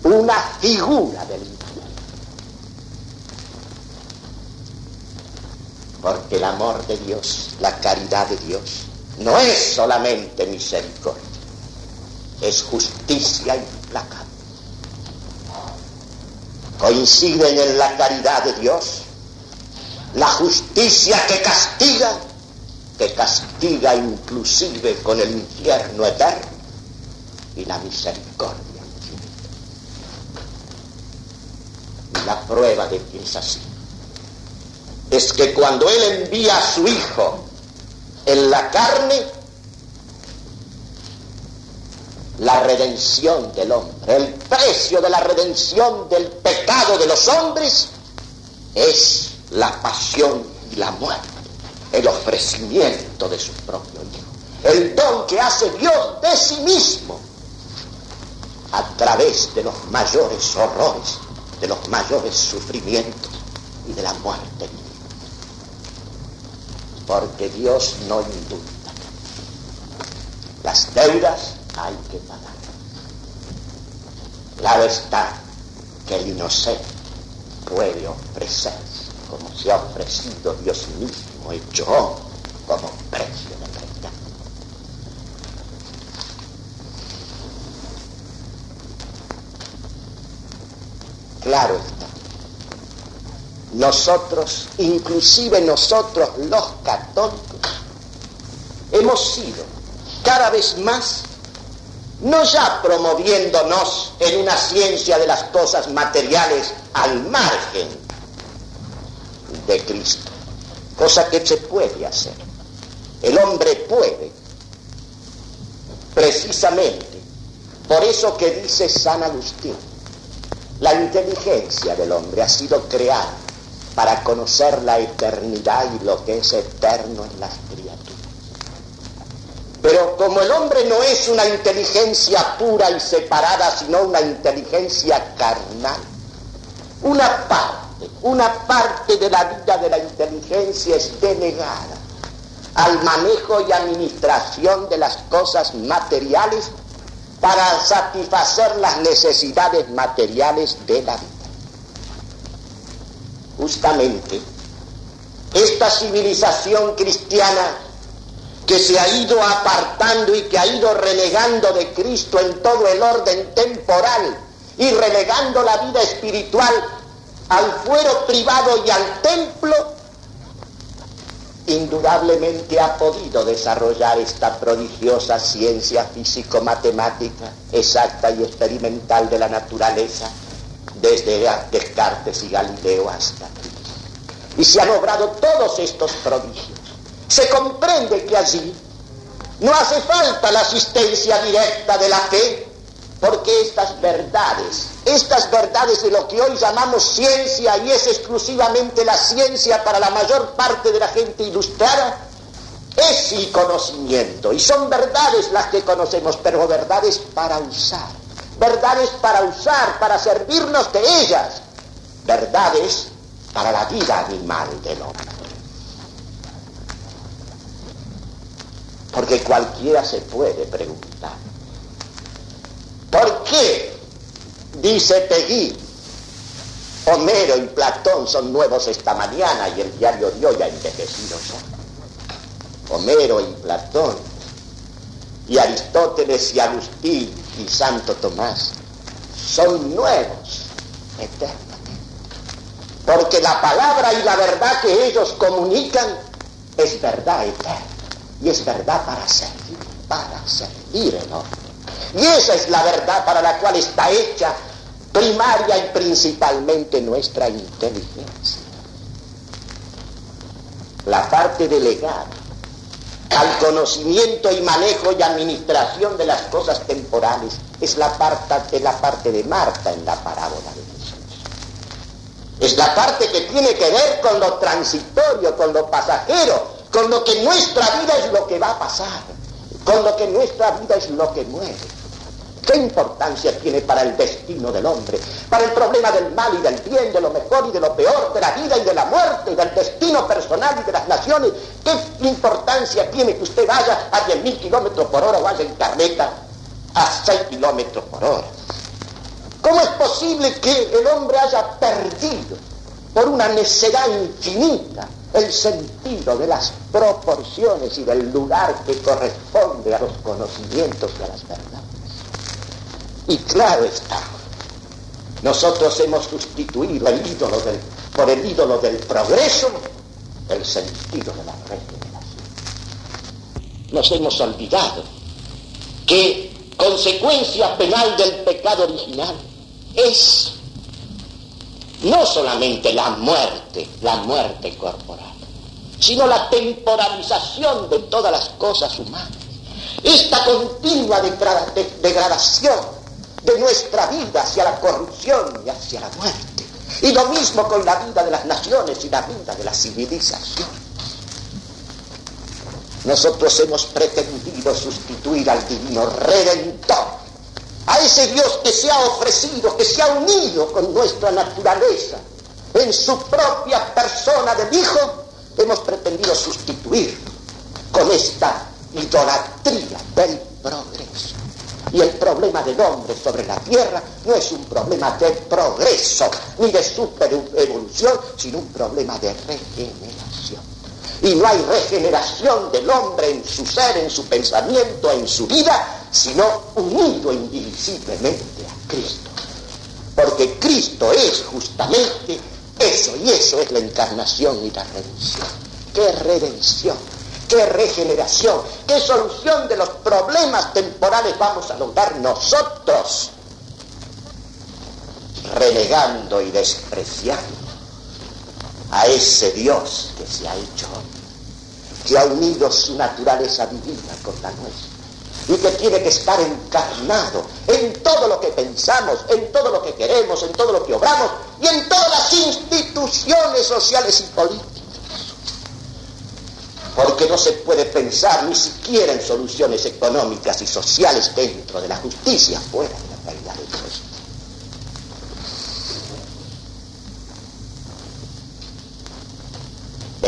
infierno, una figura del infierno Porque el amor de Dios, la caridad de Dios, no es solamente misericordia, es justicia implacable. Coinciden en la caridad de Dios la justicia que castiga, que castiga inclusive con el infierno eterno, y la misericordia Y la prueba de que es así es que cuando Él envía a su Hijo en la carne, la redención del hombre. El precio de la redención del pecado de los hombres es la pasión y la muerte, el ofrecimiento de su propio Hijo, el don que hace Dios de sí mismo a través de los mayores horrores, de los mayores sufrimientos y de la muerte. Porque Dios no indulta. Las deudas hay que pagar. Claro está que el inocente puede ofrecerse como se ha ofrecido Dios mismo, hecho como precio de rescate. Claro está. Nosotros, inclusive nosotros los católicos, hemos sido cada vez más no ya promoviéndonos en una ciencia de las cosas materiales al margen de Cristo, cosa que se puede hacer. El hombre puede, precisamente, por eso que dice San Agustín, la inteligencia del hombre ha sido creada para conocer la eternidad y lo que es eterno en las. Pero como el hombre no es una inteligencia pura y separada, sino una inteligencia carnal, una parte, una parte de la vida de la inteligencia es denegada al manejo y administración de las cosas materiales para satisfacer las necesidades materiales de la vida. Justamente, esta civilización cristiana que se ha ido apartando y que ha ido relegando de Cristo en todo el orden temporal y relegando la vida espiritual al fuero privado y al templo, indudablemente ha podido desarrollar esta prodigiosa ciencia físico-matemática exacta y experimental de la naturaleza, desde Descartes y Galileo hasta Cristo. Y se han obrado todos estos prodigios se comprende que allí no hace falta la asistencia directa de la fe, porque estas verdades, estas verdades de lo que hoy llamamos ciencia y es exclusivamente la ciencia para la mayor parte de la gente ilustrada, es sí conocimiento y son verdades las que conocemos, pero verdades para usar, verdades para usar, para servirnos de ellas, verdades para la vida animal del hombre. Porque cualquiera se puede preguntar, ¿por qué, dice Peggy, Homero y Platón son nuevos esta mañana y el diario de hoy ha envejecido ya? Homero y Platón, y Aristóteles y Agustín y Santo Tomás son nuevos eternamente. Porque la palabra y la verdad que ellos comunican es verdad eterna. Y es verdad para servir, para servir el hombre. Y esa es la verdad para la cual está hecha primaria y principalmente nuestra inteligencia. La parte delegada al conocimiento y manejo y administración de las cosas temporales es la parte, es la parte de Marta en la parábola de Jesús. Es la parte que tiene que ver con lo transitorio, con lo pasajero, con lo que nuestra vida es lo que va a pasar, con lo que nuestra vida es lo que muere. ¿Qué importancia tiene para el destino del hombre? Para el problema del mal y del bien, de lo mejor y de lo peor, de la vida y de la muerte, del destino personal y de las naciones. ¿Qué importancia tiene que usted vaya a 10.000 kilómetros por hora o vaya en carreta a 6 kilómetros por hora? ¿Cómo es posible que el hombre haya perdido por una necedad infinita el sentido de las proporciones y del lugar que corresponde a los conocimientos y a las verdades. Y claro está, nosotros hemos sustituido el ídolo del, por el ídolo del progreso el sentido de la regeneración. Nos hemos olvidado que consecuencia penal del pecado original es no solamente la muerte, la muerte corporal, sino la temporalización de todas las cosas humanas. esta continua degradación de nuestra vida hacia la corrupción y hacia la muerte. Y lo mismo con la vida de las naciones y la vida de la civilización. Nosotros hemos pretendido sustituir al divino redentor, a ese Dios que se ha ofrecido, que se ha unido con nuestra naturaleza en su propia persona del Hijo, hemos pretendido sustituirlo con esta idolatría del progreso. Y el problema del hombre sobre la tierra no es un problema de progreso ni de superevolución, sino un problema de regeneración. Y no hay regeneración del hombre en su ser, en su pensamiento, en su vida, sino unido indivisiblemente a Cristo. Porque Cristo es justamente eso, y eso es la encarnación y la redención. ¡Qué redención! qué regeneración, qué solución de los problemas temporales vamos a lograr nosotros, renegando y despreciando a ese Dios que se ha hecho que ha unido su naturaleza divina con la nuestra y que tiene que estar encarnado en todo lo que pensamos, en todo lo que queremos, en todo lo que obramos y en todas las instituciones sociales y políticas porque no se puede pensar ni siquiera en soluciones económicas y sociales dentro de la justicia, fuera de la caridad de.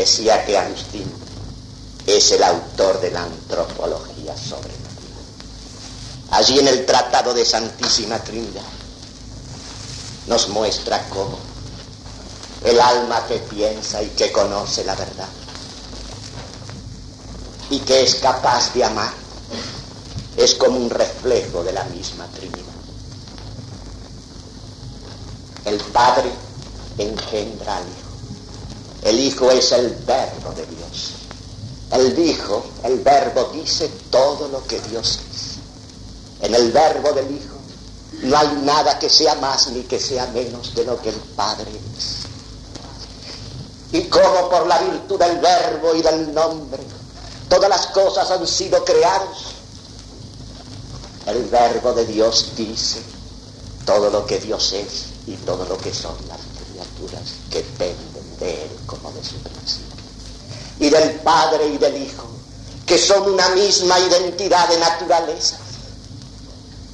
Decía que Agustín es el autor de la antropología sobrenatural. Allí en el Tratado de Santísima Trinidad nos muestra cómo el alma que piensa y que conoce la verdad y que es capaz de amar, es como un reflejo de la misma Trinidad. El Padre engendra al Hijo. El Hijo es el verbo de Dios. El Hijo, el verbo dice todo lo que Dios es. En el verbo del Hijo no hay nada que sea más ni que sea menos de lo que el Padre es. Y como por la virtud del verbo y del nombre Todas las cosas han sido creadas. El verbo de Dios dice todo lo que Dios es y todo lo que son las criaturas que dependen de Él como de su principio. Y del Padre y del Hijo, que son una misma identidad de naturaleza.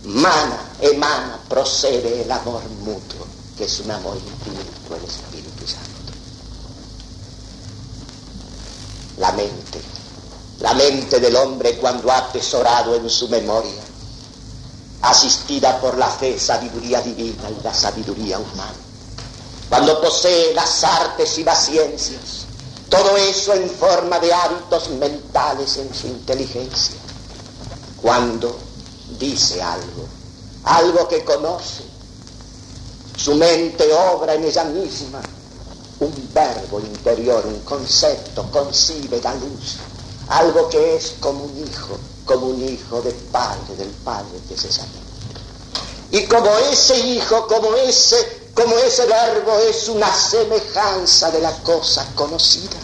Mana, emana, procede el amor mutuo, que es un amor infinito, el Espíritu Santo. La mente la mente del hombre cuando ha atesorado en su memoria, asistida por la fe, sabiduría divina y la sabiduría humana, cuando posee las artes y las ciencias, todo eso en forma de hábitos mentales en su inteligencia, cuando dice algo, algo que conoce, su mente obra en ella misma un verbo interior, un concepto, concibe, la luz, algo que es como un hijo, como un hijo de padre, del padre que se sabe. Y como ese hijo, como ese, como ese verbo es una semejanza de la cosa conocida,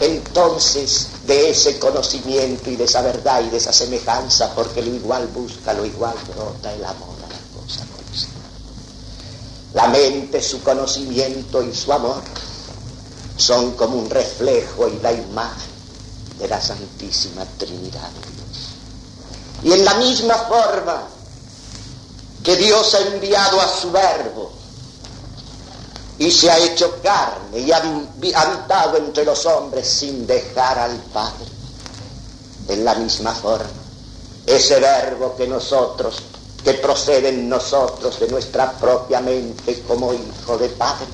entonces de ese conocimiento y de esa verdad y de esa semejanza, porque lo igual busca, lo igual brota el amor a la cosa conocida. La mente, su conocimiento y su amor son como un reflejo y la imagen de la Santísima Trinidad de Dios. Y en la misma forma que Dios ha enviado a su verbo y se ha hecho carne y ha habitado entre los hombres sin dejar al Padre, en la misma forma, ese verbo que nosotros, que procede en nosotros de nuestra propia mente como hijo de Padre,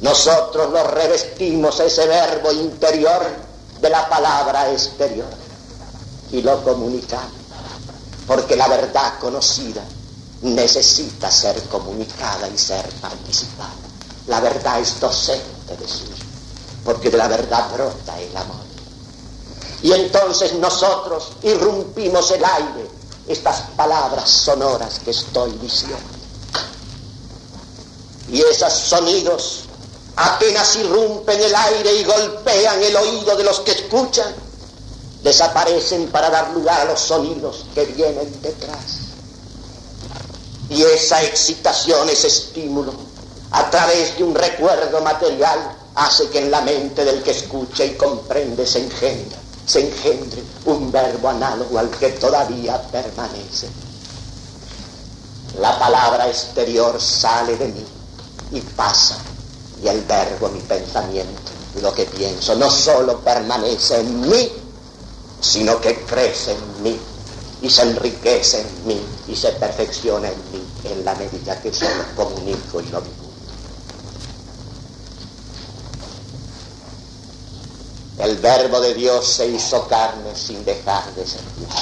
nosotros lo revestimos ese verbo interior de la palabra exterior y lo comunicamos, porque la verdad conocida necesita ser comunicada y ser participada. La verdad es docente de sí, porque de la verdad brota el amor. Y entonces nosotros irrumpimos el aire, estas palabras sonoras que estoy diciendo. Y esos sonidos apenas irrumpen el aire y golpean el oído de los que escuchan, desaparecen para dar lugar a los sonidos que vienen detrás. Y esa excitación, ese estímulo, a través de un recuerdo material, hace que en la mente del que escucha y comprende se engendre, se engendre un verbo análogo al que todavía permanece. La palabra exterior sale de mí y pasa, y el verbo, mi pensamiento, lo que pienso, no solo permanece en mí, sino que crece en mí y se enriquece en mí y se perfecciona en mí en la medida que solo comunico y lo vivo. El verbo de Dios se hizo carne sin dejar de ser Dios.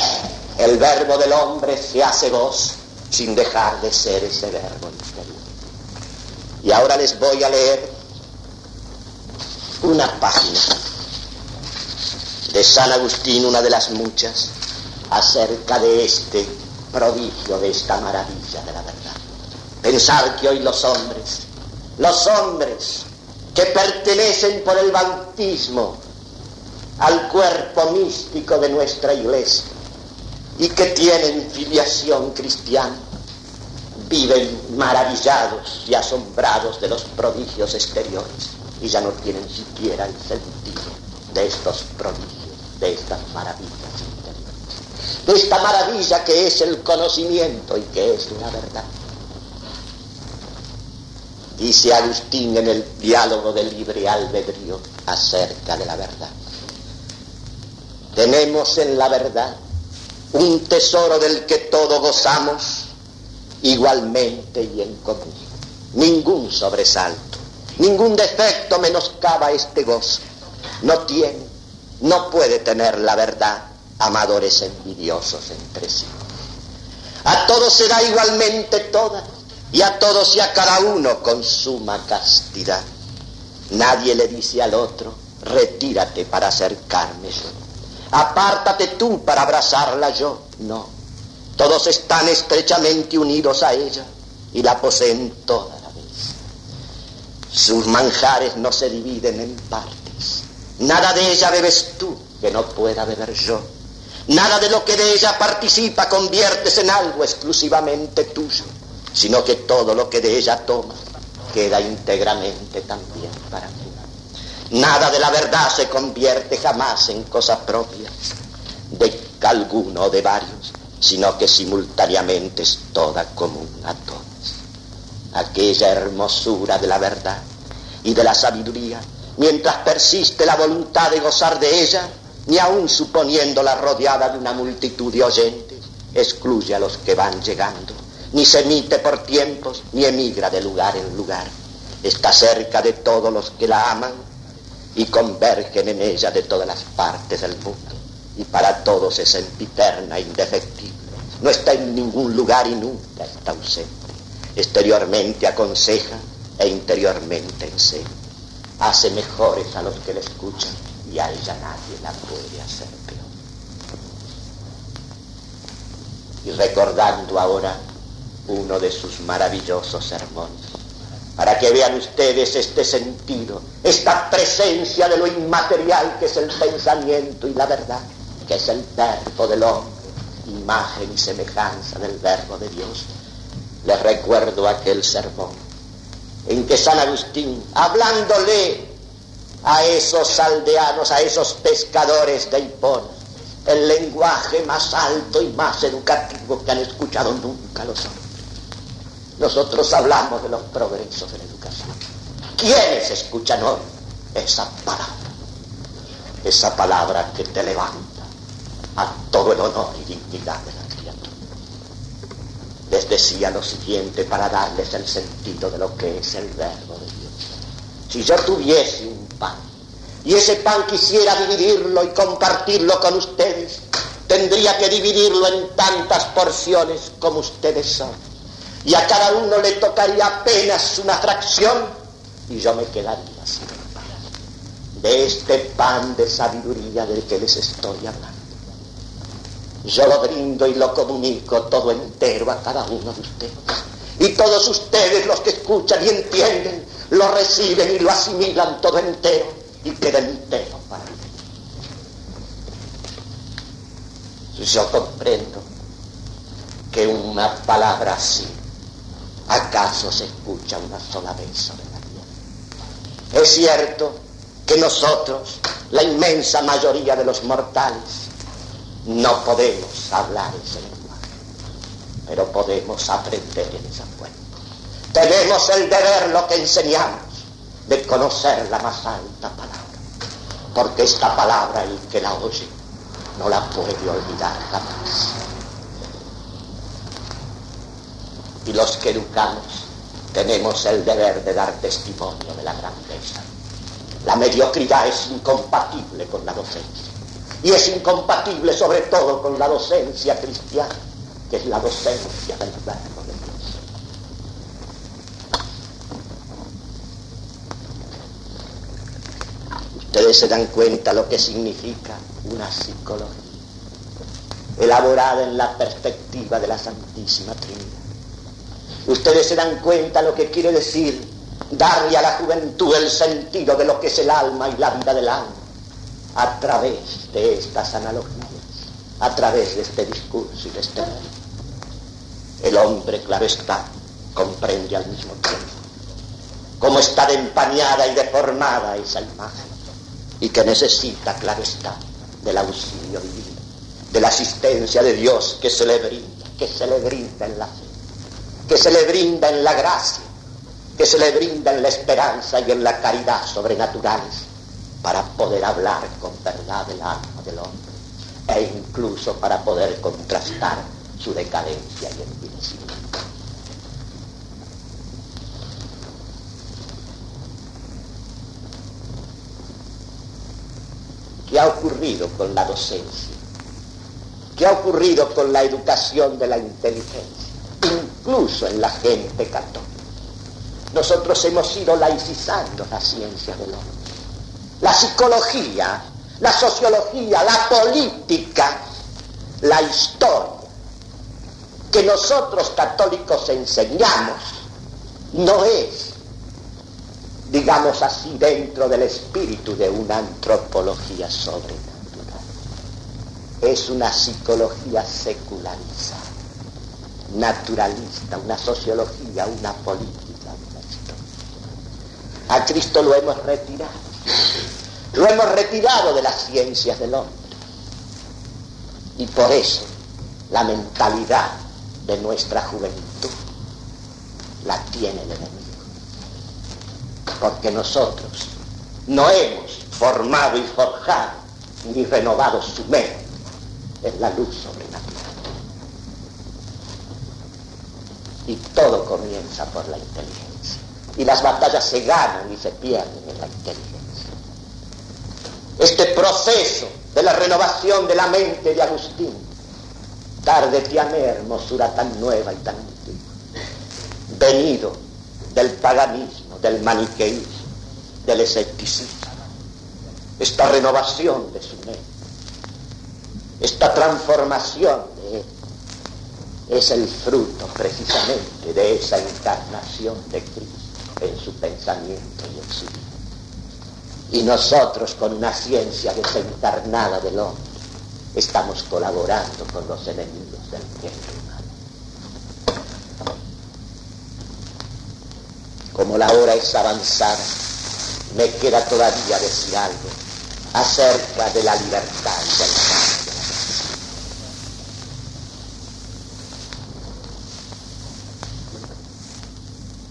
El verbo del hombre se hace voz sin dejar de ser ese verbo interior. Y ahora les voy a leer una página de San Agustín, una de las muchas, acerca de este prodigio, de esta maravilla de la verdad. Pensar que hoy los hombres, los hombres que pertenecen por el bautismo al cuerpo místico de nuestra iglesia y que tienen filiación cristiana, viven maravillados y asombrados de los prodigios exteriores y ya no tienen siquiera el sentido de estos prodigios, de estas maravillas interiores, de esta maravilla que es el conocimiento y que es la verdad. Dice Agustín en el diálogo de libre albedrío acerca de la verdad. Tenemos en la verdad un tesoro del que todos gozamos igualmente y en común. Ningún sobresalto, ningún defecto menoscaba este gozo. No tiene, no puede tener la verdad amadores envidiosos entre sí. A todos se da igualmente toda y a todos y a cada uno con suma castidad. Nadie le dice al otro, retírate para acercarme yo apártate tú para abrazarla yo. No, todos están estrechamente unidos a ella y la poseen toda la vez. Sus manjares no se dividen en partes. Nada de ella bebes tú que no pueda beber yo. Nada de lo que de ella participa conviertes en algo exclusivamente tuyo, sino que todo lo que de ella tomas queda íntegramente también para mí. Nada de la verdad se convierte jamás en cosa propia de alguno o de varios, sino que simultáneamente es toda común a todos. Aquella hermosura de la verdad y de la sabiduría, mientras persiste la voluntad de gozar de ella, ni aun suponiéndola rodeada de una multitud de oyentes, excluye a los que van llegando, ni se emite por tiempos, ni emigra de lugar en lugar. Está cerca de todos los que la aman y convergen en ella de todas las partes del mundo. Y para todos es sempiterna e indefectible. No está en ningún lugar y nunca está ausente. Exteriormente aconseja e interiormente enseña. Hace mejores a los que le escuchan y a ella nadie la puede hacer peor. Y recordando ahora uno de sus maravillosos sermones, para que vean ustedes este sentido, esta presencia de lo inmaterial que es el pensamiento y la verdad, que es el verbo del hombre, imagen y semejanza del verbo de Dios. Les recuerdo aquel sermón en que San Agustín, hablándole a esos aldeanos, a esos pescadores de Hipona, el lenguaje más alto y más educativo que han escuchado nunca los hombres nosotros hablamos de los progresos de la educación. ¿Quiénes escuchan hoy esa palabra? Esa palabra que te levanta a todo el honor y dignidad. Les decía lo siguiente para darles el sentido de lo que es el verbo de Dios. Si yo tuviese un pan y ese pan quisiera dividirlo y compartirlo con ustedes, tendría que dividirlo en tantas porciones como ustedes son y a cada uno le tocaría apenas una fracción y yo me quedaría sin pan. De este pan de sabiduría del que les estoy hablando. Yo lo brindo y lo comunico todo entero a cada uno de ustedes. Y todos ustedes, los que escuchan y entienden, lo reciben y lo asimilan todo entero y queda entero para mí. Yo comprendo que una palabra así acaso se escucha una sola vez sobre la tierra. Es cierto que nosotros, la inmensa mayoría de los mortales, no podemos hablar ese lenguaje, pero podemos aprender en esa fuente. Tenemos el deber, lo que enseñamos, de conocer la más alta palabra, porque esta palabra el que la oye no la puede olvidar jamás. Y los que educamos tenemos el deber de dar testimonio de la grandeza. La mediocridad es incompatible con la docencia. Y es incompatible sobre todo con la docencia cristiana, que es la docencia del verbo de Dios. Ustedes se dan cuenta lo que significa una psicología, elaborada en la perspectiva de la Santísima Trinidad. Ustedes se dan cuenta lo que quiere decir darle a la juventud el sentido de lo que es el alma y la vida del alma a través de estas analogías, a través de este discurso y de este mundo. El hombre, claro está, comprende al mismo tiempo cómo está de empañada y deformada esa imagen y que necesita, claro está, del auxilio divino, de la asistencia de Dios que se le brinda, que se le brinda en la fe, que se le brinda en la gracia, que se le brinda en la esperanza y en la caridad sobrenaturales para poder hablar con verdad del alma del hombre e incluso para poder contrastar su decadencia y envilecimiento. ¿Qué ha ocurrido con la docencia? ¿Qué ha ocurrido con la educación de la inteligencia? Incluso en la gente católica. Nosotros hemos ido laicizando la ciencia del hombre la psicología, la sociología, la política, la historia que nosotros católicos enseñamos no es, digamos así, dentro del espíritu de una antropología sobrenatural. Es una psicología secularizada, naturalista, una sociología, una política, una historia. A Cristo lo hemos retirado lo hemos retirado de las ciencias del hombre. Y por eso la mentalidad de nuestra juventud la tiene el enemigo. Porque nosotros no hemos formado y forjado ni renovado su mente en la luz sobrenatural. Y todo comienza por la inteligencia. Y las batallas se ganan y se pierden en la inteligencia este proceso de la renovación de la mente de Agustín. Tarde tiene hermosura tan nueva y tan antigua. Venido del paganismo, del maniqueísmo, del escepticismo. Esta renovación de su mente, esta transformación de él, es el fruto precisamente de esa encarnación de Cristo en su pensamiento y en su vida. Y nosotros con una ciencia desencarnada del hombre estamos colaborando con los enemigos del género humano. Como la hora es avanzada, me queda todavía decir algo acerca de la libertad del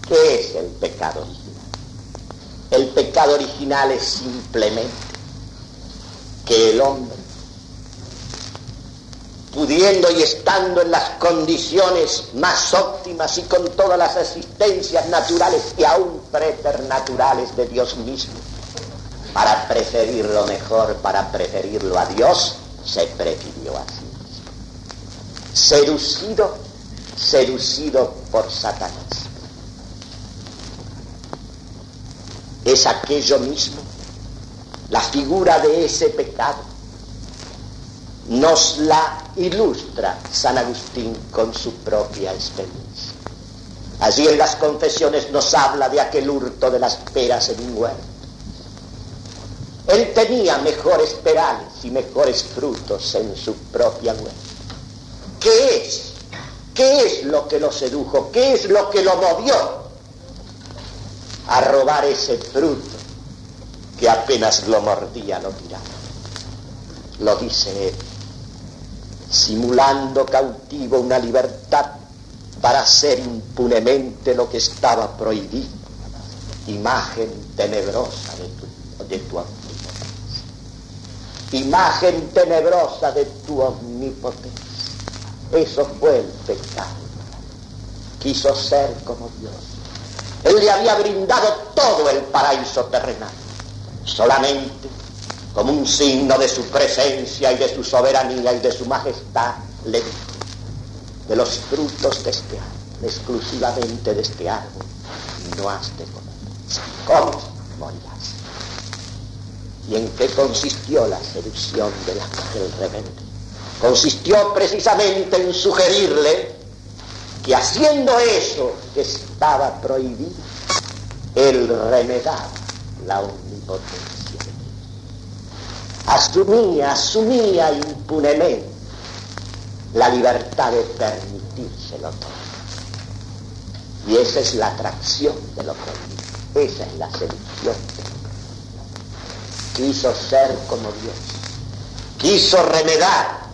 ¿Qué es el pecado? El pecado original es simplemente que el hombre, pudiendo y estando en las condiciones más óptimas y con todas las existencias naturales y aún preternaturales de Dios mismo, para preferir lo mejor, para preferirlo a Dios, se prefirió así Seducido, seducido por Satanás. Es aquello mismo, la figura de ese pecado. Nos la ilustra San Agustín con su propia experiencia. Allí en las confesiones nos habla de aquel hurto de las peras en un huerto. Él tenía mejores perales y mejores frutos en su propia huerta. ¿Qué es? ¿Qué es lo que lo sedujo? ¿Qué es lo que lo movió a robar ese fruto que apenas lo mordía, lo tiraba? Lo dice él, simulando cautivo una libertad para hacer impunemente lo que estaba prohibido, imagen tenebrosa de tu, de tu omnipotencia, imagen tenebrosa de tu omnipotencia. Eso fue el pecado. Quiso ser como Dios. Él le había brindado todo el paraíso terrenal. Solamente como un signo de su presencia y de su soberanía y de su majestad, le dijo, de los frutos de este árbol, exclusivamente de este árbol, no has de comer. ¿Cómo morirás? ¿Y en qué consistió la seducción del ángel rebelde? consistió precisamente en sugerirle que haciendo eso que estaba prohibido, él remedaba la omnipotencia de. Asumía, asumía impunemente la libertad de permitírselo todo. Y esa es la atracción de lo prohibido, esa es la seducción de lo prohibido. Quiso ser como Dios, quiso remedar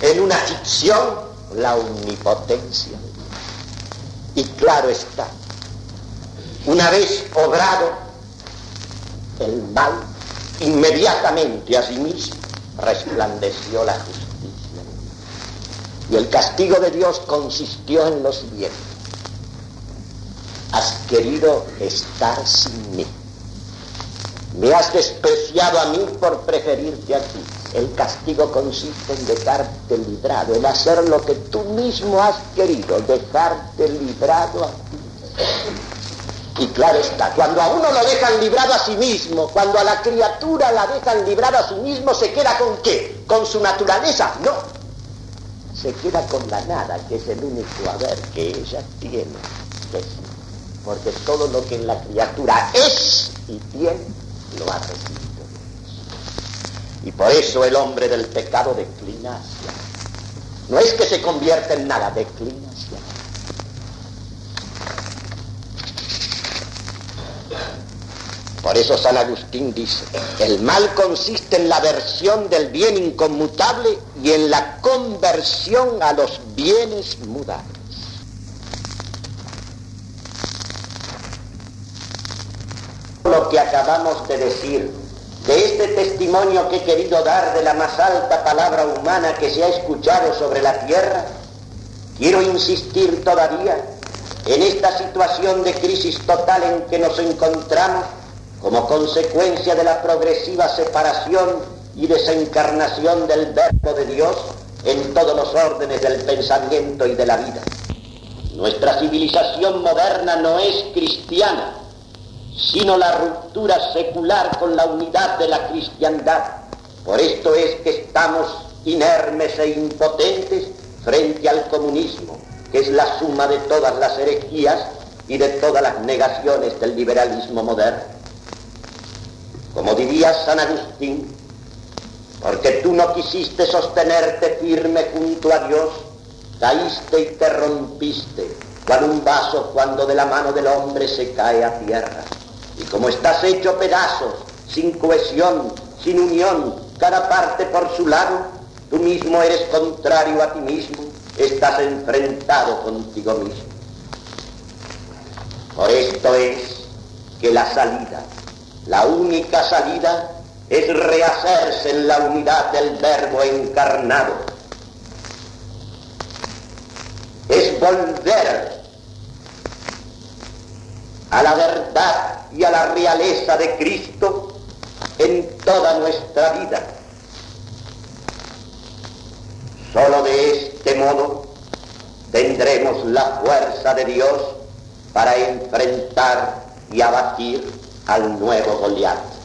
en una ficción la omnipotencia. Y claro está, una vez obrado el mal, inmediatamente a sí mismo resplandeció la justicia. Y el castigo de Dios consistió en los bienes. Has querido estar sin mí. Me has despreciado a mí por preferirte a ti el castigo consiste en dejarte librado, en hacer lo que tú mismo has querido, dejarte librado a ti. Y claro está, cuando a uno lo dejan librado a sí mismo, cuando a la criatura la dejan librada a sí mismo, ¿se queda con qué? ¿Con su naturaleza? No. Se queda con la nada, que es el único haber que ella tiene. Porque todo lo que en la criatura es y tiene, lo ha recibido. Y por eso el hombre del pecado declina hacia. No es que se convierta en nada, declina hacia. Por eso San Agustín dice, el mal consiste en la aversión del bien inconmutable y en la conversión a los bienes mudables. Lo que acabamos de decir de este testimonio que he querido dar de la más alta palabra humana que se ha escuchado sobre la tierra, quiero insistir todavía en esta situación de crisis total en que nos encontramos como consecuencia de la progresiva separación y desencarnación del verbo de Dios en todos los órdenes del pensamiento y de la vida. Nuestra civilización moderna no es cristiana, sino la ruptura secular con la unidad de la cristiandad. Por esto es que estamos inermes e impotentes frente al comunismo, que es la suma de todas las herejías y de todas las negaciones del liberalismo moderno. Como diría San Agustín, porque tú no quisiste sostenerte firme junto a Dios, caíste y te rompiste, cual un vaso cuando de la mano del hombre se cae a tierra. Como estás hecho pedazos, sin cohesión, sin unión, cada parte por su lado, tú mismo eres contrario a ti mismo, estás enfrentado contigo mismo. Por esto es que la salida, la única salida, es rehacerse en la unidad del verbo encarnado. Es volver a la verdad y a la realeza de Cristo en toda nuestra vida. Solo de este modo tendremos la fuerza de Dios para enfrentar y abatir al nuevo Goliat.